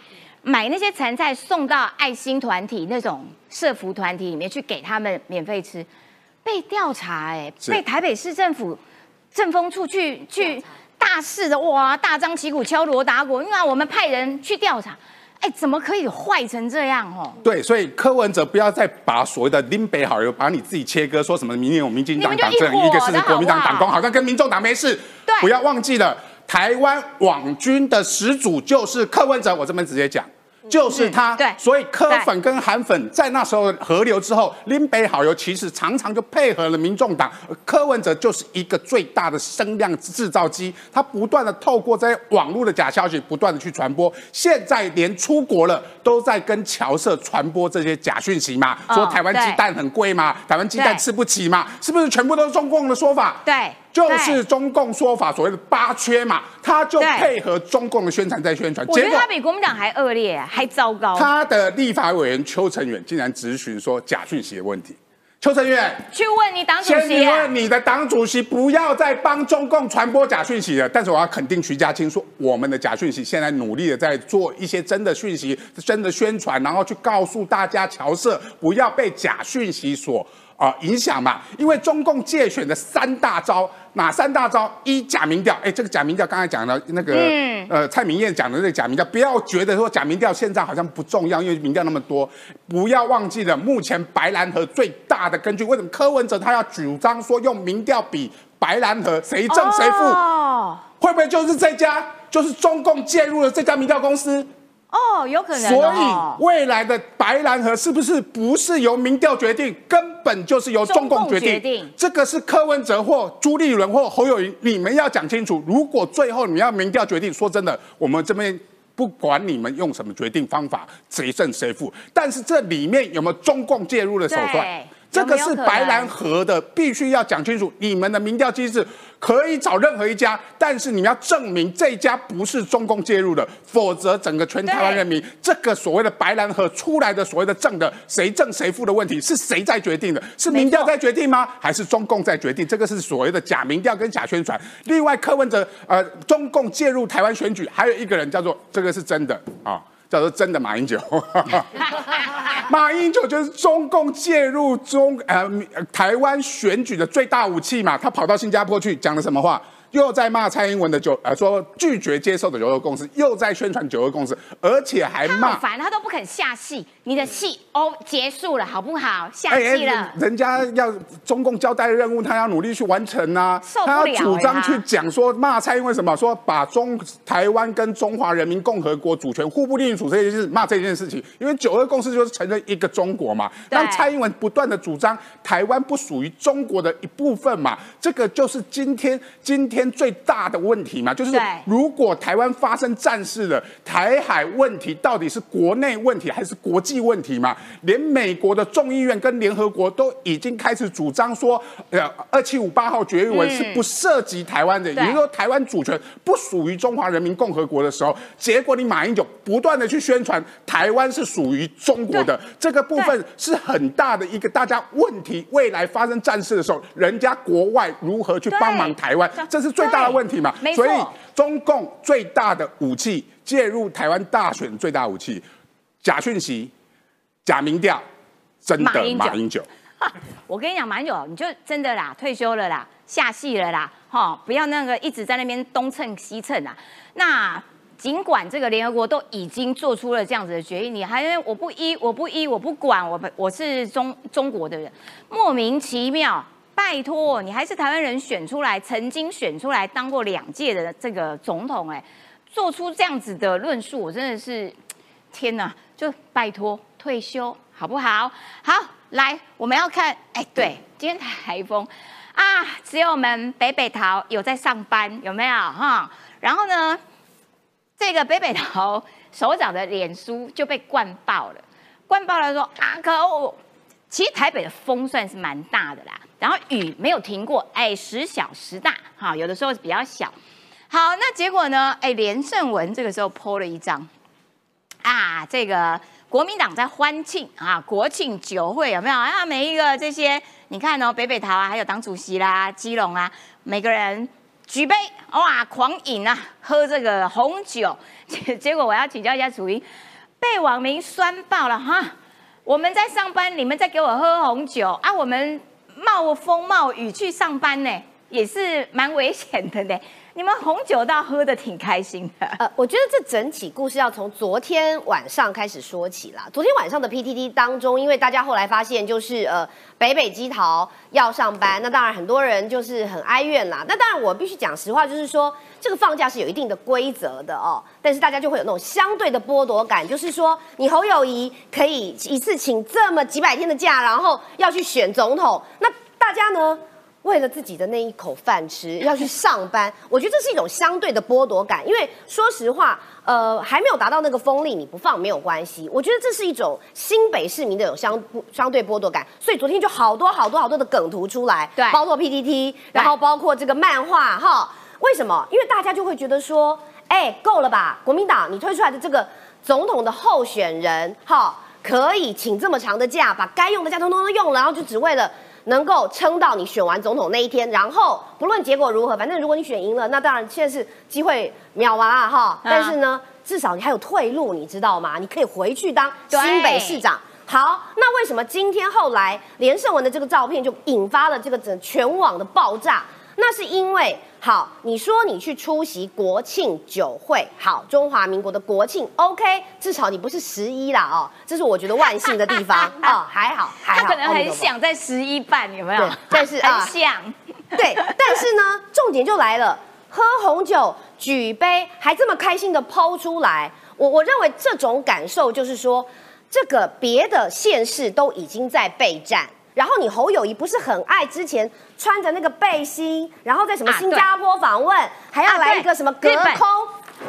买那些残菜送到爱心团体那种社服团体里面去给他们免费吃，被调查哎，被台北市政府政风处去去大肆的哇大张旗鼓敲锣打鼓，因为我们派人去调查，哎，怎么可以坏成这样哦？对，所以柯文哲不要再把所谓的林北好友把你自己切割，说什么明年有民进党党政，一个是国民党党工，好像跟民众党没事。对，不要忘记了，台湾网军的始祖就是柯文哲，我这边直接讲。就是他，对，所以柯粉跟韩粉在那时候合流之后，林北好友其实常常就配合了民众党，柯文哲就是一个最大的声量制造机，他不断的透过这些网络的假消息，不断的去传播，现在连出国了都在跟侨社传播这些假讯息嘛，说台湾鸡蛋很贵嘛，台湾鸡蛋吃不起嘛，是不是全部都是中共的说法？对。就是中共说法所谓的八缺嘛，他就配合中共的宣传在宣传。我觉得他比国民党还恶劣，还糟糕。他的立法委员邱成远竟然质询说假讯息的问题。邱成远去问你党主席，先问你的党主席，不要再帮中共传播假讯息了。但是我要肯定徐家清说，我们的假讯息现在努力的在做一些真的讯息、真的宣传，然后去告诉大家侨社不要被假讯息所。啊，影响嘛，因为中共借选的三大招，哪三大招？一假民调，哎，这个假民调刚才讲的那个，呃，蔡明燕讲的那个假民调，不要觉得说假民调现在好像不重要，因为民调那么多，不要忘记了，目前白兰河最大的根据，为什么柯文哲他要主张说用民调比白兰河谁正谁负？会不会就是这家，就是中共介入了这家民调公司？哦，有可能。所以未来的白兰河是不是不是由民调决定，根本就是由中共决定？这个是柯文哲或朱立伦或侯友谊，你们要讲清楚。如果最后你要民调决定，说真的，我们这边不管你们用什么决定方法，谁胜谁负，但是这里面有没有中共介入的手段？这个是白兰河的，必须要讲清楚。你们的民调机制可以找任何一家，但是你们要证明这家不是中共介入的，否则整个全台湾人民这个所谓的白兰河出来的所谓的正的谁正谁负的问题，是谁在决定的？是民调在决定吗？还是中共在决定？这个是所谓的假民调跟假宣传。另外，柯文哲呃，中共介入台湾选举，还有一个人叫做这个是真的啊。叫做真的马英九，马英九就是中共介入中呃台湾选举的最大武器嘛，他跑到新加坡去讲了什么话？又在骂蔡英文的九呃说拒绝接受的九二共识，又在宣传九二共识，而且还骂，烦他都不肯下戏，你的戏哦结束了好不好？下戏了，人家要中共交代的任务，他要努力去完成啊，他要主张去讲说骂蔡英文什么，说把中台湾跟中华人民共和国主权互不隶属这件事骂这件事情，因为九二共识就是承认一个中国嘛，让蔡英文不断的主张台湾不属于中国的一部分嘛，这个就是今天今天。天最大的问题嘛，就是如果台湾发生战事了，台海问题到底是国内问题还是国际问题嘛？连美国的众议院跟联合国都已经开始主张说，呃，二七五八号决议文是不涉及台湾的，也就是说台湾主权不属于中华人民共和国的时候，结果你马英九不断的去宣传台湾是属于中国的，这个部分是很大的一个大家问题。未来发生战事的时候，人家国外如何去帮忙台湾，这是最大的问题嘛？所以中共最大的武器介入台湾大选最大武器，假讯息、假民调，真的马英九。我跟你讲，马英九，你就真的啦，退休了啦，下戏了啦，哈，不要那个一直在那边东蹭西蹭啊。那尽管这个联合国都已经做出了这样子的决议，你还我不依，我不依，我不管，我我是中中国的人，莫名其妙。拜托，你还是台湾人选出来，曾经选出来当过两届的这个总统，哎，做出这样子的论述，我真的是天哪！就拜托退休好不好？好，来，我们要看，哎，对，今天台风啊，只有我们北北桃有在上班，有没有哈？然后呢，这个北北桃首长的脸书就被灌爆了，灌爆了说啊，可恶！其实台北的风算是蛮大的啦。然后雨没有停过，哎，时小时大，哈，有的时候比较小。好，那结果呢？哎，连胜文这个时候 po 了一张，啊，这个国民党在欢庆啊，国庆酒会有没有？啊，每一个这些，你看哦，北北桃啊，还有党主席啦，基隆啊，每个人举杯，哇，狂饮啊，喝这个红酒。结 结果我要请教一下楚英，被网民酸爆了哈！我们在上班，你们在给我喝红酒啊，我们。冒风冒雨去上班呢，也是蛮危险的呢。你们红酒倒喝的挺开心的。呃，我觉得这整体故事要从昨天晚上开始说起啦。昨天晚上的 PTT 当中，因为大家后来发现，就是呃北北基桃要上班，那当然很多人就是很哀怨啦。那当然我必须讲实话，就是说这个放假是有一定的规则的哦。但是大家就会有那种相对的剥夺感，就是说你侯友谊可以一次请这么几百天的假，然后要去选总统，那大家呢？为了自己的那一口饭吃，要去上班，我觉得这是一种相对的剥夺感。因为说实话，呃，还没有达到那个风力，你不放没有关系。我觉得这是一种新北市民的有相相对剥夺感。所以昨天就好多好多好多的梗图出来，对，包括 PPT，然后包括这个漫画，哈。为什么？因为大家就会觉得说，哎，够了吧？国民党你推出来的这个总统的候选人，哈，可以请这么长的假，把该用的假通通都用了，然后就只为了。能够撑到你选完总统那一天，然后不论结果如何，反正如果你选赢了，那当然现在是机会秒完啊哈。但是呢，至少你还有退路，你知道吗？你可以回去当新北市长。好，那为什么今天后来连胜文的这个照片就引发了这个整全网的爆炸？那是因为。好，你说你去出席国庆酒会，好，中华民国的国庆，OK，至少你不是十一啦哦，这是我觉得万幸的地方 哦，还好，还好，他可能很想在十一办，有没有？但是 很想，对，但是呢，重点就来了，喝红酒、举杯，还这么开心的抛出来，我我认为这种感受就是说，这个别的县市都已经在备战。然后你侯友谊不是很爱之前穿着那个背心，然后在什么新加坡访问，还要来一个什么隔空，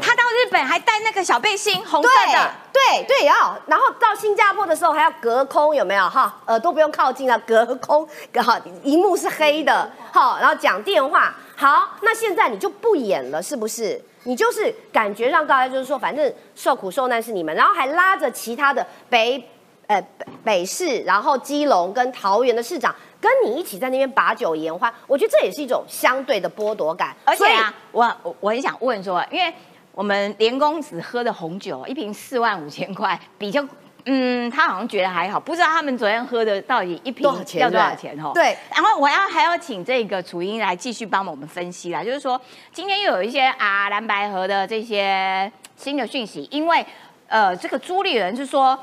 他到日本还带那个小背心，红色的，对对哦，然后到新加坡的时候还要隔空，有没有哈？耳朵不用靠近了，隔空，好，荧幕是黑的，好，然后讲电话，好，那现在你就不演了，是不是？你就是感觉让大家就是说，反正受苦受难是你们，然后还拉着其他的北。呃，北北市，然后基隆跟桃园的市长跟你一起在那边把酒言欢，我觉得这也是一种相对的剥夺感。而且啊，我我很想问说，因为我们连公子喝的红酒一瓶四万五千块，比较嗯，他好像觉得还好，不知道他们昨天喝的到底一瓶要多少钱哦？对。然后我要还要请这个楚英来继续帮我们分析啦，就是说今天又有一些啊蓝白河的这些新的讯息，因为呃，这个朱立伦是说，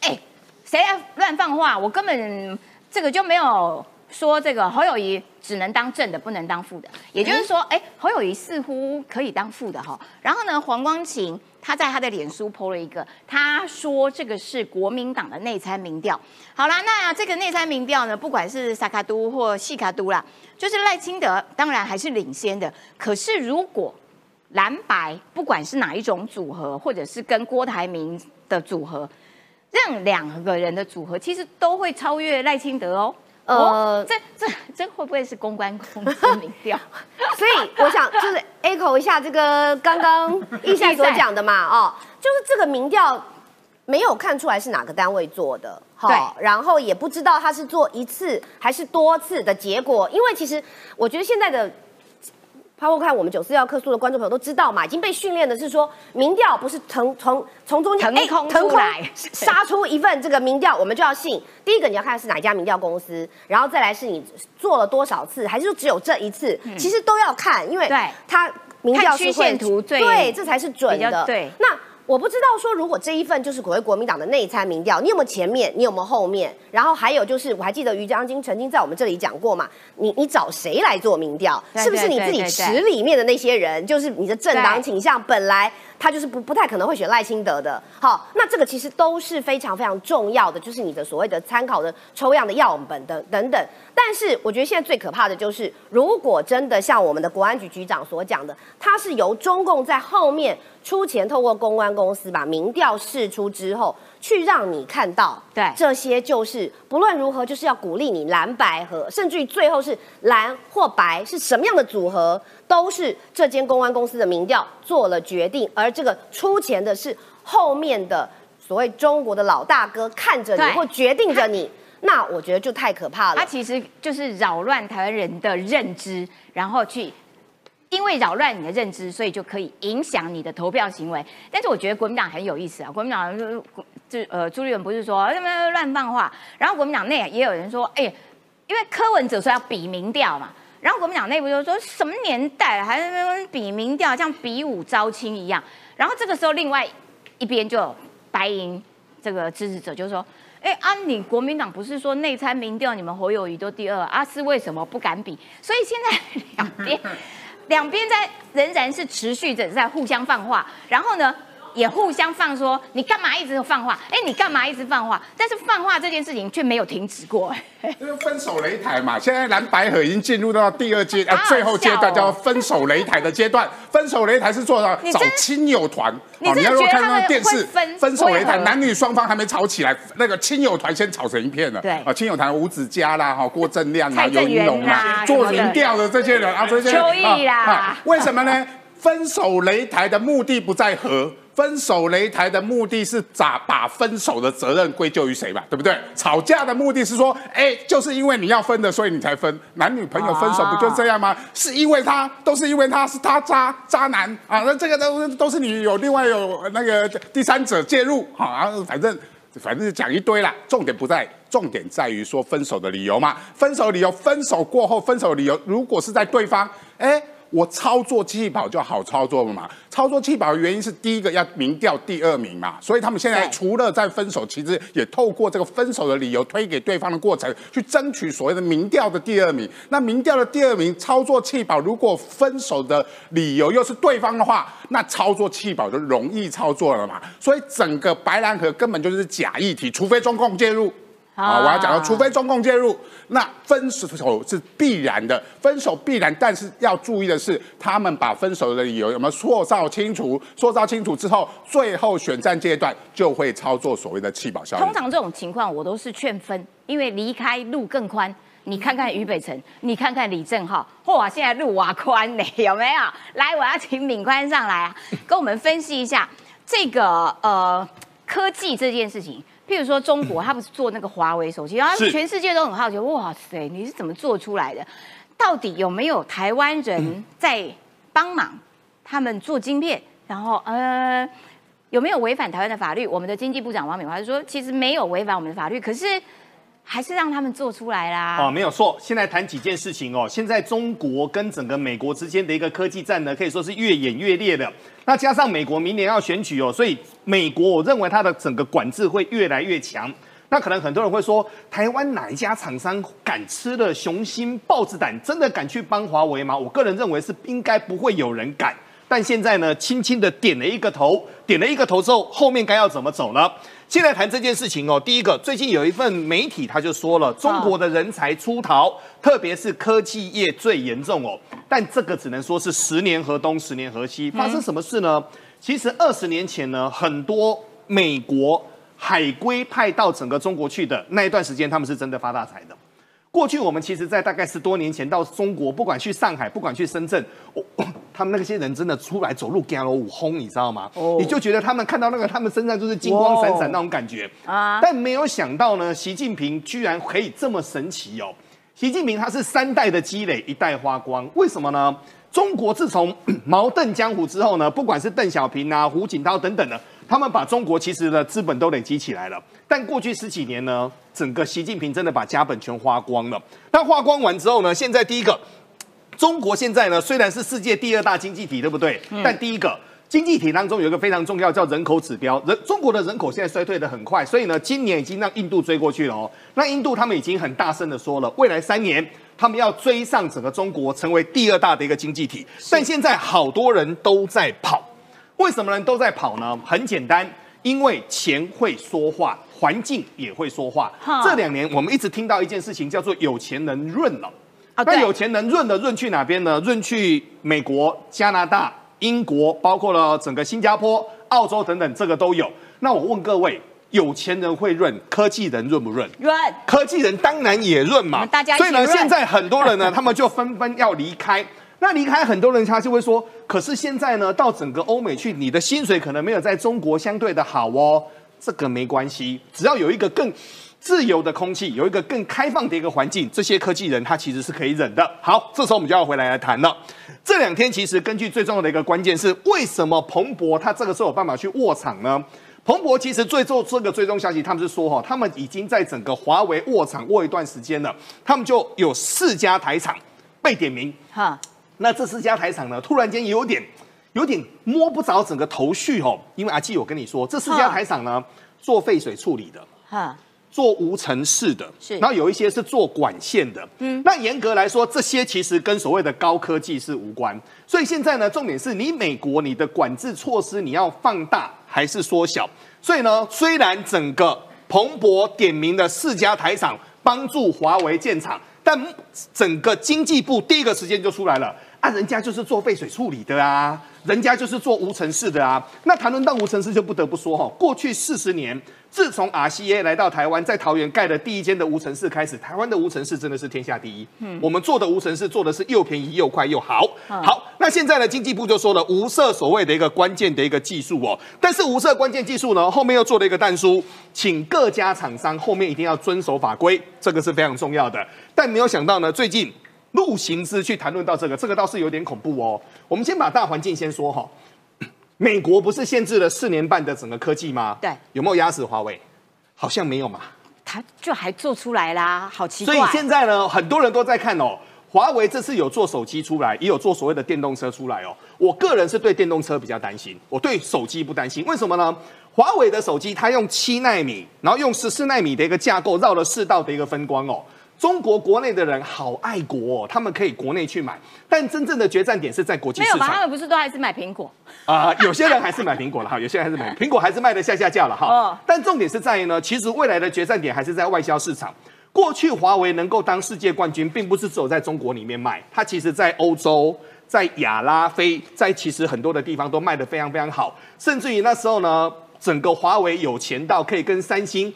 哎。谁来乱放话？我根本这个就没有说这个侯友谊只能当正的，不能当副的，也就是说，哎，侯友谊似乎可以当副的哈。然后呢，黄光琴他在他的脸书 PO 了一个，他说这个是国民党的内参民调。好啦，那这个内参民调呢，不管是萨卡都或细卡都啦，就是赖清德当然还是领先的。可是如果蓝白不管是哪一种组合，或者是跟郭台铭的组合，任两个人的组合，其实都会超越赖清德哦。呃，这这这会不会是公关公司民调？所以我想就是 echo 一下这个刚刚易赛所讲的嘛，哦，就是这个民调没有看出来是哪个单位做的，好，然后也不知道他是做一次还是多次的结果，因为其实我觉得现在的。包括看我们九四幺客诉的观众朋友都知道嘛，已经被训练的是说，民调不是腾从从中间腾空来杀出一份这个民调，我们就要信。第一个你要看是哪家民调公司，然后再来是你做了多少次，还是说只有这一次，其实都要看，因为它民调是会对，这才是准的。对，那。我不知道说，如果这一份就是所谓国民党的内参民调，你有没有前面，你有没有后面？然后还有就是，我还记得于将军曾经在我们这里讲过嘛，你你找谁来做民调？是不是你自己池里面的那些人？就是你的政党倾向本来。他就是不不太可能会选赖清德的，好，那这个其实都是非常非常重要的，就是你的所谓的参考的抽样的样本等等等。但是我觉得现在最可怕的就是，如果真的像我们的国安局局长所讲的，他是由中共在后面出钱，透过公关公司把民调释出之后。去让你看到，对这些就是不论如何，就是要鼓励你蓝白和，甚至于最后是蓝或白是什么样的组合，都是这间公安公司的民调做了决定，而这个出钱的是后面的所谓中国的老大哥看着你或决定着你，那我觉得就太可怕了。他其实就是扰乱台湾人的认知，然后去。因为扰乱你的认知，所以就可以影响你的投票行为。但是我觉得国民党很有意思啊，国民党就就呃朱立伦不是说什么乱放话，然后国民党内也有人说，哎，因为柯文哲说要比民调嘛，然后国民党内部就说什么年代还是比民调，像比武招亲一样。然后这个时候另外一边就白银这个支持者就说，哎啊你国民党不是说内参民调你们侯友谊都第二，啊是为什么不敢比？所以现在两边。两边在仍然是持续着在互相放话，然后呢？也互相放说，你干嘛一直放话？哎，你干嘛一直放话？但是放话这件事情却没有停止过。就是分手擂台嘛，现在蓝白河已经进入到第二阶 啊，最后阶段叫分手擂台的阶段。分手擂台是做到找亲友团，你要如果看那电视分手擂台，男女双方还没吵起来，那个亲友团先吵成一片了。对啊，亲友团吴子嘉啦，哈，郭正亮啊，尤云龙啊，做民调的这些人啊，这些秋意啦，为什么呢？分手擂台的目的不在和。分手擂台的目的是咋把分手的责任归咎于谁吧，对不对？吵架的目的是说，哎，就是因为你要分的，所以你才分。男女朋友分手不就这样吗？是因为他，都是因为他是他渣渣男啊，那这个都都是你有另外有那个第三者介入啊，反正反正讲一堆啦，重点不在，重点在于说分手的理由嘛。分手理由，分手过后分手理由，如果是在对方，哎。我操作气保就好操作了嘛？操作气保的原因是第一个要民调第二名嘛，所以他们现在除了在分手，其实也透过这个分手的理由推给对方的过程，去争取所谓的民调的第二名。那民调的第二名操作气保，如果分手的理由又是对方的话，那操作气保就容易操作了嘛。所以整个白兰河根本就是假议题，除非中共介入。啊，我要讲到，除非中共介入，那分手是必然的，分手必然。但是要注意的是，他们把分手的理由有没有塑造清楚？塑造清楚之后，最后选战阶段就会操作所谓的弃保效应。通常这种情况，我都是劝分，因为离开路更宽。你看看俞北辰，你看看李正浩，哇，现在路瓦宽呢，有没有？来，我要请敏宽上来啊，跟我们分析一下这个呃科技这件事情。譬如说，中国他不是做那个华为手机，然后全世界都很好奇，哇塞，你是怎么做出来的？到底有没有台湾人在帮忙他们做晶片？然后呃，有没有违反台湾的法律？我们的经济部长王美华就说，其实没有违反我们的法律，可是。还是让他们做出来啦。哦，没有错。现在谈几件事情哦。现在中国跟整个美国之间的一个科技战呢，可以说是越演越烈的。那加上美国明年要选举哦，所以美国我认为它的整个管制会越来越强。那可能很多人会说，台湾哪一家厂商敢吃了雄心豹子胆，真的敢去帮华为吗？我个人认为是应该不会有人敢。但现在呢，轻轻的点了一个头，点了一个头之后，后面该要怎么走呢？现在谈这件事情哦，第一个，最近有一份媒体他就说了，中国的人才出逃，特别是科技业最严重哦。但这个只能说是十年河东，十年河西。发生什么事呢？其实二十年前呢，很多美国海归派到整个中国去的那一段时间，他们是真的发大财的。过去我们其实，在大概十多年前到中国，不管去上海，不管去深圳，他们那些人真的出来走路，走了五轰，你知道吗？你就觉得他们看到那个，他们身上就是金光闪闪那种感觉啊。但没有想到呢，习近平居然可以这么神奇哦！习近平他是三代的积累，一代花光，为什么呢？中国自从 毛邓江湖之后呢，不管是邓小平啊、胡锦涛等等的。他们把中国其实的资本都累积起来了，但过去十几年呢，整个习近平真的把家本全花光了。那花光完之后呢，现在第一个，中国现在呢虽然是世界第二大经济体，对不对？但第一个经济体当中有一个非常重要叫人口指标，人中国的人口现在衰退的很快，所以呢，今年已经让印度追过去了哦。那印度他们已经很大声的说了，未来三年他们要追上整个中国，成为第二大的一个经济体。但现在好多人都在跑。为什么人都在跑呢？很简单，因为钱会说话，环境也会说话。这两年我们一直听到一件事情，叫做有钱人润了。那有钱人润的润去哪边呢？润去美国、加拿大、英国，包括了整个新加坡、澳洲等等，这个都有。那我问各位，有钱人会润，科技人润不润？润。科技人当然也润嘛。大家所以呢，现在很多人呢，他们就纷纷要离开。那离开很多人，他就会说：“可是现在呢，到整个欧美去，你的薪水可能没有在中国相对的好哦。这个没关系，只要有一个更自由的空气，有一个更开放的一个环境，这些科技人他其实是可以忍的。好，这时候我们就要回来来谈了。这两天其实根据最重要的一个关键是，为什么彭博他这个时候有办法去卧场呢？彭博其实最重这个最终消息，他们是说哈，他们已经在整个华为卧场卧一段时间了，他们就有四家台厂被点名哈。那这四家台厂呢，突然间有点有点摸不着整个头绪哦，因为阿基我跟你说，这四家台厂呢做废水处理的，哈，做无尘室的，是，然后有一些是做管线的，嗯，那严格来说，这些其实跟所谓的高科技是无关，所以现在呢，重点是你美国你的管制措施你要放大还是缩小？所以呢，虽然整个彭博点名的四家台厂帮助华为建厂，但整个经济部第一个时间就出来了。啊，人家就是做废水处理的啊，人家就是做无尘室的啊。那谈论到无尘室，就不得不说哈，过去四十年，自从 RCA 来到台湾，在桃园盖的第一间的无尘室开始，台湾的无尘室真的是天下第一。嗯，我们做的无尘室做的是又便宜又快又好。好，那现在呢，经济部就说了，无色所谓的一个关键的一个技术哦，但是无色关键技术呢，后面又做了一个弹书，请各家厂商后面一定要遵守法规，这个是非常重要的。但没有想到呢，最近。陆行之去谈论到这个，这个倒是有点恐怖哦。我们先把大环境先说哈。美国不是限制了四年半的整个科技吗？对，有没有压死华为？好像没有嘛。他就还做出来啦，好奇怪。所以现在呢，很多人都在看哦，华为这次有做手机出来，也有做所谓的电动车出来哦。我个人是对电动车比较担心，我对手机不担心。为什么呢？华为的手机它用七纳米，然后用十四纳米的一个架构，绕了四道的一个分光哦。中国国内的人好爱国，他们可以国内去买，但真正的决战点是在国际市场。没有吧？他们不是都还是买苹果？啊，有些人还是买苹果了哈，有些人还是买 苹果，还是卖的下下架了哈。哦。但重点是在于呢，其实未来的决战点还是在外销市场。过去华为能够当世界冠军，并不是只有在中国里面卖，它其实在欧洲、在亚拉非、在其实很多的地方都卖的非常非常好，甚至于那时候呢，整个华为有钱到可以跟三星。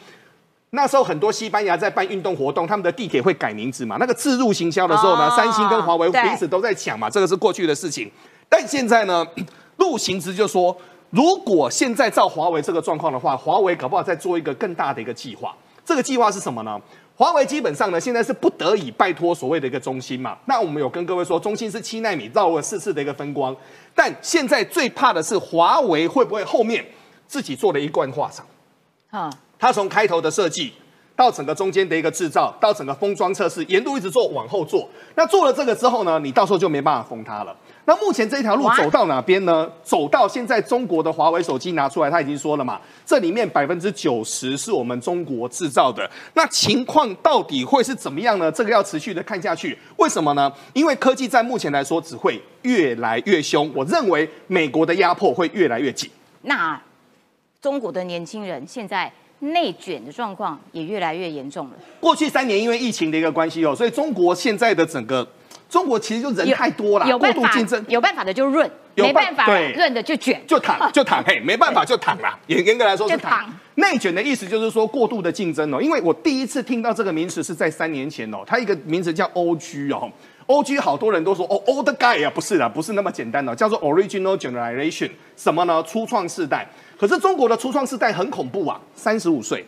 那时候很多西班牙在办运动活动，他们的地铁会改名字嘛？那个自入行销的时候呢，三星跟华为彼此都在抢嘛，这个是过去的事情。但现在呢，陆行之就说，如果现在照华为这个状况的话，华为搞不好再做一个更大的一个计划。这个计划是什么呢？华为基本上呢，现在是不得已拜托所谓的一个中心嘛。那我们有跟各位说，中心是七纳米绕了四次的一个分光，但现在最怕的是华为会不会后面自己做了一贯化厂？啊。它从开头的设计到整个中间的一个制造，到整个封装测试，沿路一直做，往后做。那做了这个之后呢，你到时候就没办法封它了。那目前这条路走到哪边呢？走到现在，中国的华为手机拿出来，他已经说了嘛，这里面百分之九十是我们中国制造的。那情况到底会是怎么样呢？这个要持续的看下去。为什么呢？因为科技在目前来说只会越来越凶。我认为美国的压迫会越来越紧。那中国的年轻人现在内卷的状况也越来越严重了。过去三年因为疫情的一个关系哦，所以中国现在的整个。中国其实就人太多了，有过度竞争，有办法的就润，没办法润的就卷，就躺就躺，嘿，没办法就躺了。严严格来说是躺。内卷的意思就是说过度的竞争哦，因为我第一次听到这个名词是在三年前哦，它一个名词叫 O G 哦，O G 好多人都说哦 old guy 啊，不是的，不是那么简单的，叫做 original generation，什么呢？初创世代。可是中国的初创时代很恐怖啊，三十五岁。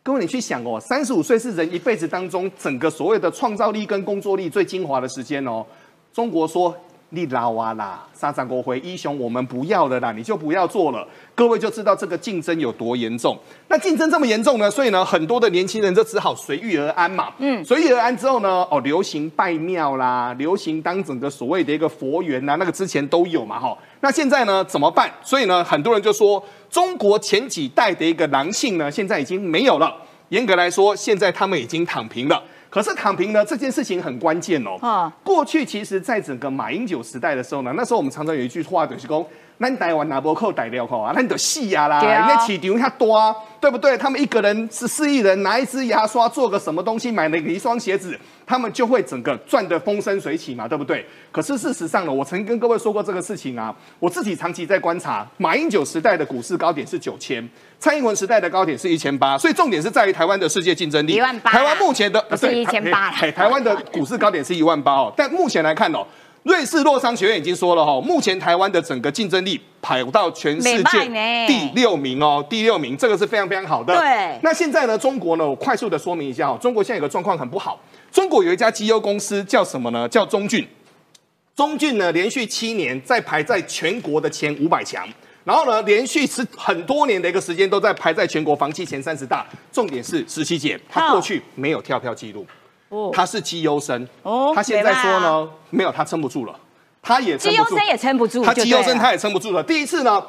各位，你去想哦，三十五岁是人一辈子当中整个所谓的创造力跟工作力最精华的时间哦。中国说。你老啊啦，沙赞国回英雄，我们不要了啦，你就不要做了。各位就知道这个竞争有多严重。那竞争这么严重呢，所以呢，很多的年轻人就只好随遇而安嘛。嗯，随遇而安之后呢，哦，流行拜庙啦，流行当整个所谓的一个佛缘呐，那个之前都有嘛哈。那现在呢，怎么办？所以呢，很多人就说，中国前几代的一个狼性呢，现在已经没有了。严格来说，现在他们已经躺平了。可是躺平呢这件事情很关键哦。啊，过去其实，在整个马英九时代的时候呢，那时候我们常常有一句话就是讲，咱台湾拿不扣逮掉扣啊，咱得细呀啦，那市场遐多，对不对？他们一个人十四亿人拿一支牙刷做个什么东西，买了一双鞋子。他们就会整个赚得风生水起嘛，对不对？可是事实上呢，我曾经跟各位说过这个事情啊。我自己长期在观察，马英九时代的股市高点是九千，蔡英文时代的高点是一千八，所以重点是在于台湾的世界竞争力。一万八。台湾目前的不是一千八。台湾的股市高点是一万八哦，但目前来看哦，瑞士洛桑学院已经说了哈，目前台湾的整个竞争力排到全世界第六名哦，第六名，这个是非常非常好的。对。那现在呢，中国呢，我快速的说明一下哦，中国现在有个状况很不好。中国有一家绩优公司叫什么呢？叫中骏。中骏呢，连续七年在排在全国的前五百强，然后呢，连续是很多年的一个时间都在排在全国房企前三十大。重点是十七姐，她过去没有跳票记录，哦，她是绩优生，哦，他现在说呢，没有，他撑不住了，他也绩优生也撑不住，他绩优生他也撑不住了。第一次呢。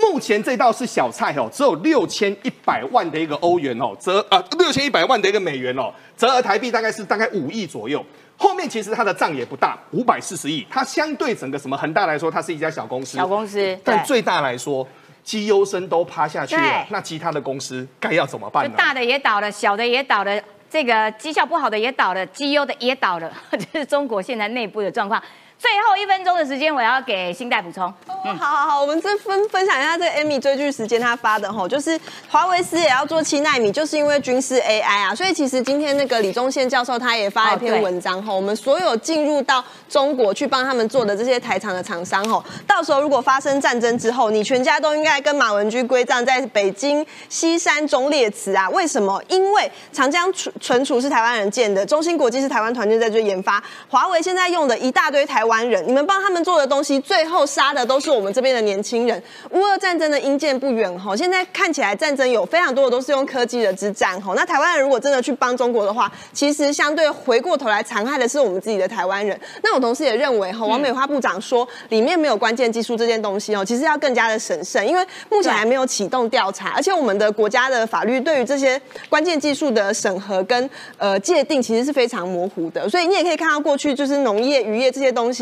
目前这道是小菜哦，只有六千一百万的一个欧元哦，折啊六千一百万的一个美元哦，折合台币大概是大概五亿左右。后面其实他的账也不大，五百四十亿。它相对整个什么恒大来说，它是一家小公司，小公司。但最大来说，绩优生都趴下去了，那其他的公司该要怎么办呢？大的也倒了，小的也倒了，这个绩效不好的也倒了，绩优的也倒了，这是中国现在内部的状况。最后一分钟的时间，我要给新代补充。嗯，好好好，我们这分分享一下这个 Amy 追剧时间他发的吼，就是华为师也要做七纳米，就是因为军事 AI 啊，所以其实今天那个李宗宪教授他也发了一篇文章吼，我们所有进入到中国去帮他们做的这些台厂的厂商吼，到时候如果发生战争之后，你全家都应该跟马文居归葬在北京西山忠烈祠啊？为什么？因为长江存存储是台湾人建的，中芯国际是台湾团队在做研发，华为现在用的一大堆台湾。湾人，你们帮他们做的东西，最后杀的都是我们这边的年轻人。乌俄战争的阴见不远哈，现在看起来战争有非常多的都是用科技的之战哈。那台湾人如果真的去帮中国的话，其实相对回过头来残害的是我们自己的台湾人。那我同时也认为哈，王美花部长说里面没有关键技术这件东西哦，其实要更加的审慎，因为目前还没有启动调查，而且我们的国家的法律对于这些关键技术的审核跟呃界定其实是非常模糊的。所以你也可以看到过去就是农业、渔业这些东西。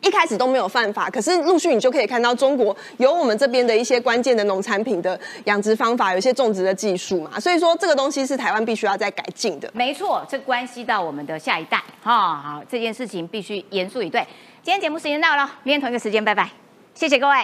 一开始都没有犯法，可是陆续你就可以看到中国有我们这边的一些关键的农产品的养殖方法，有一些种植的技术嘛，所以说这个东西是台湾必须要再改进的。没错，这关系到我们的下一代好，好，这件事情必须严肃以对。今天节目时间到了，明天同一个时间，拜拜，谢谢各位。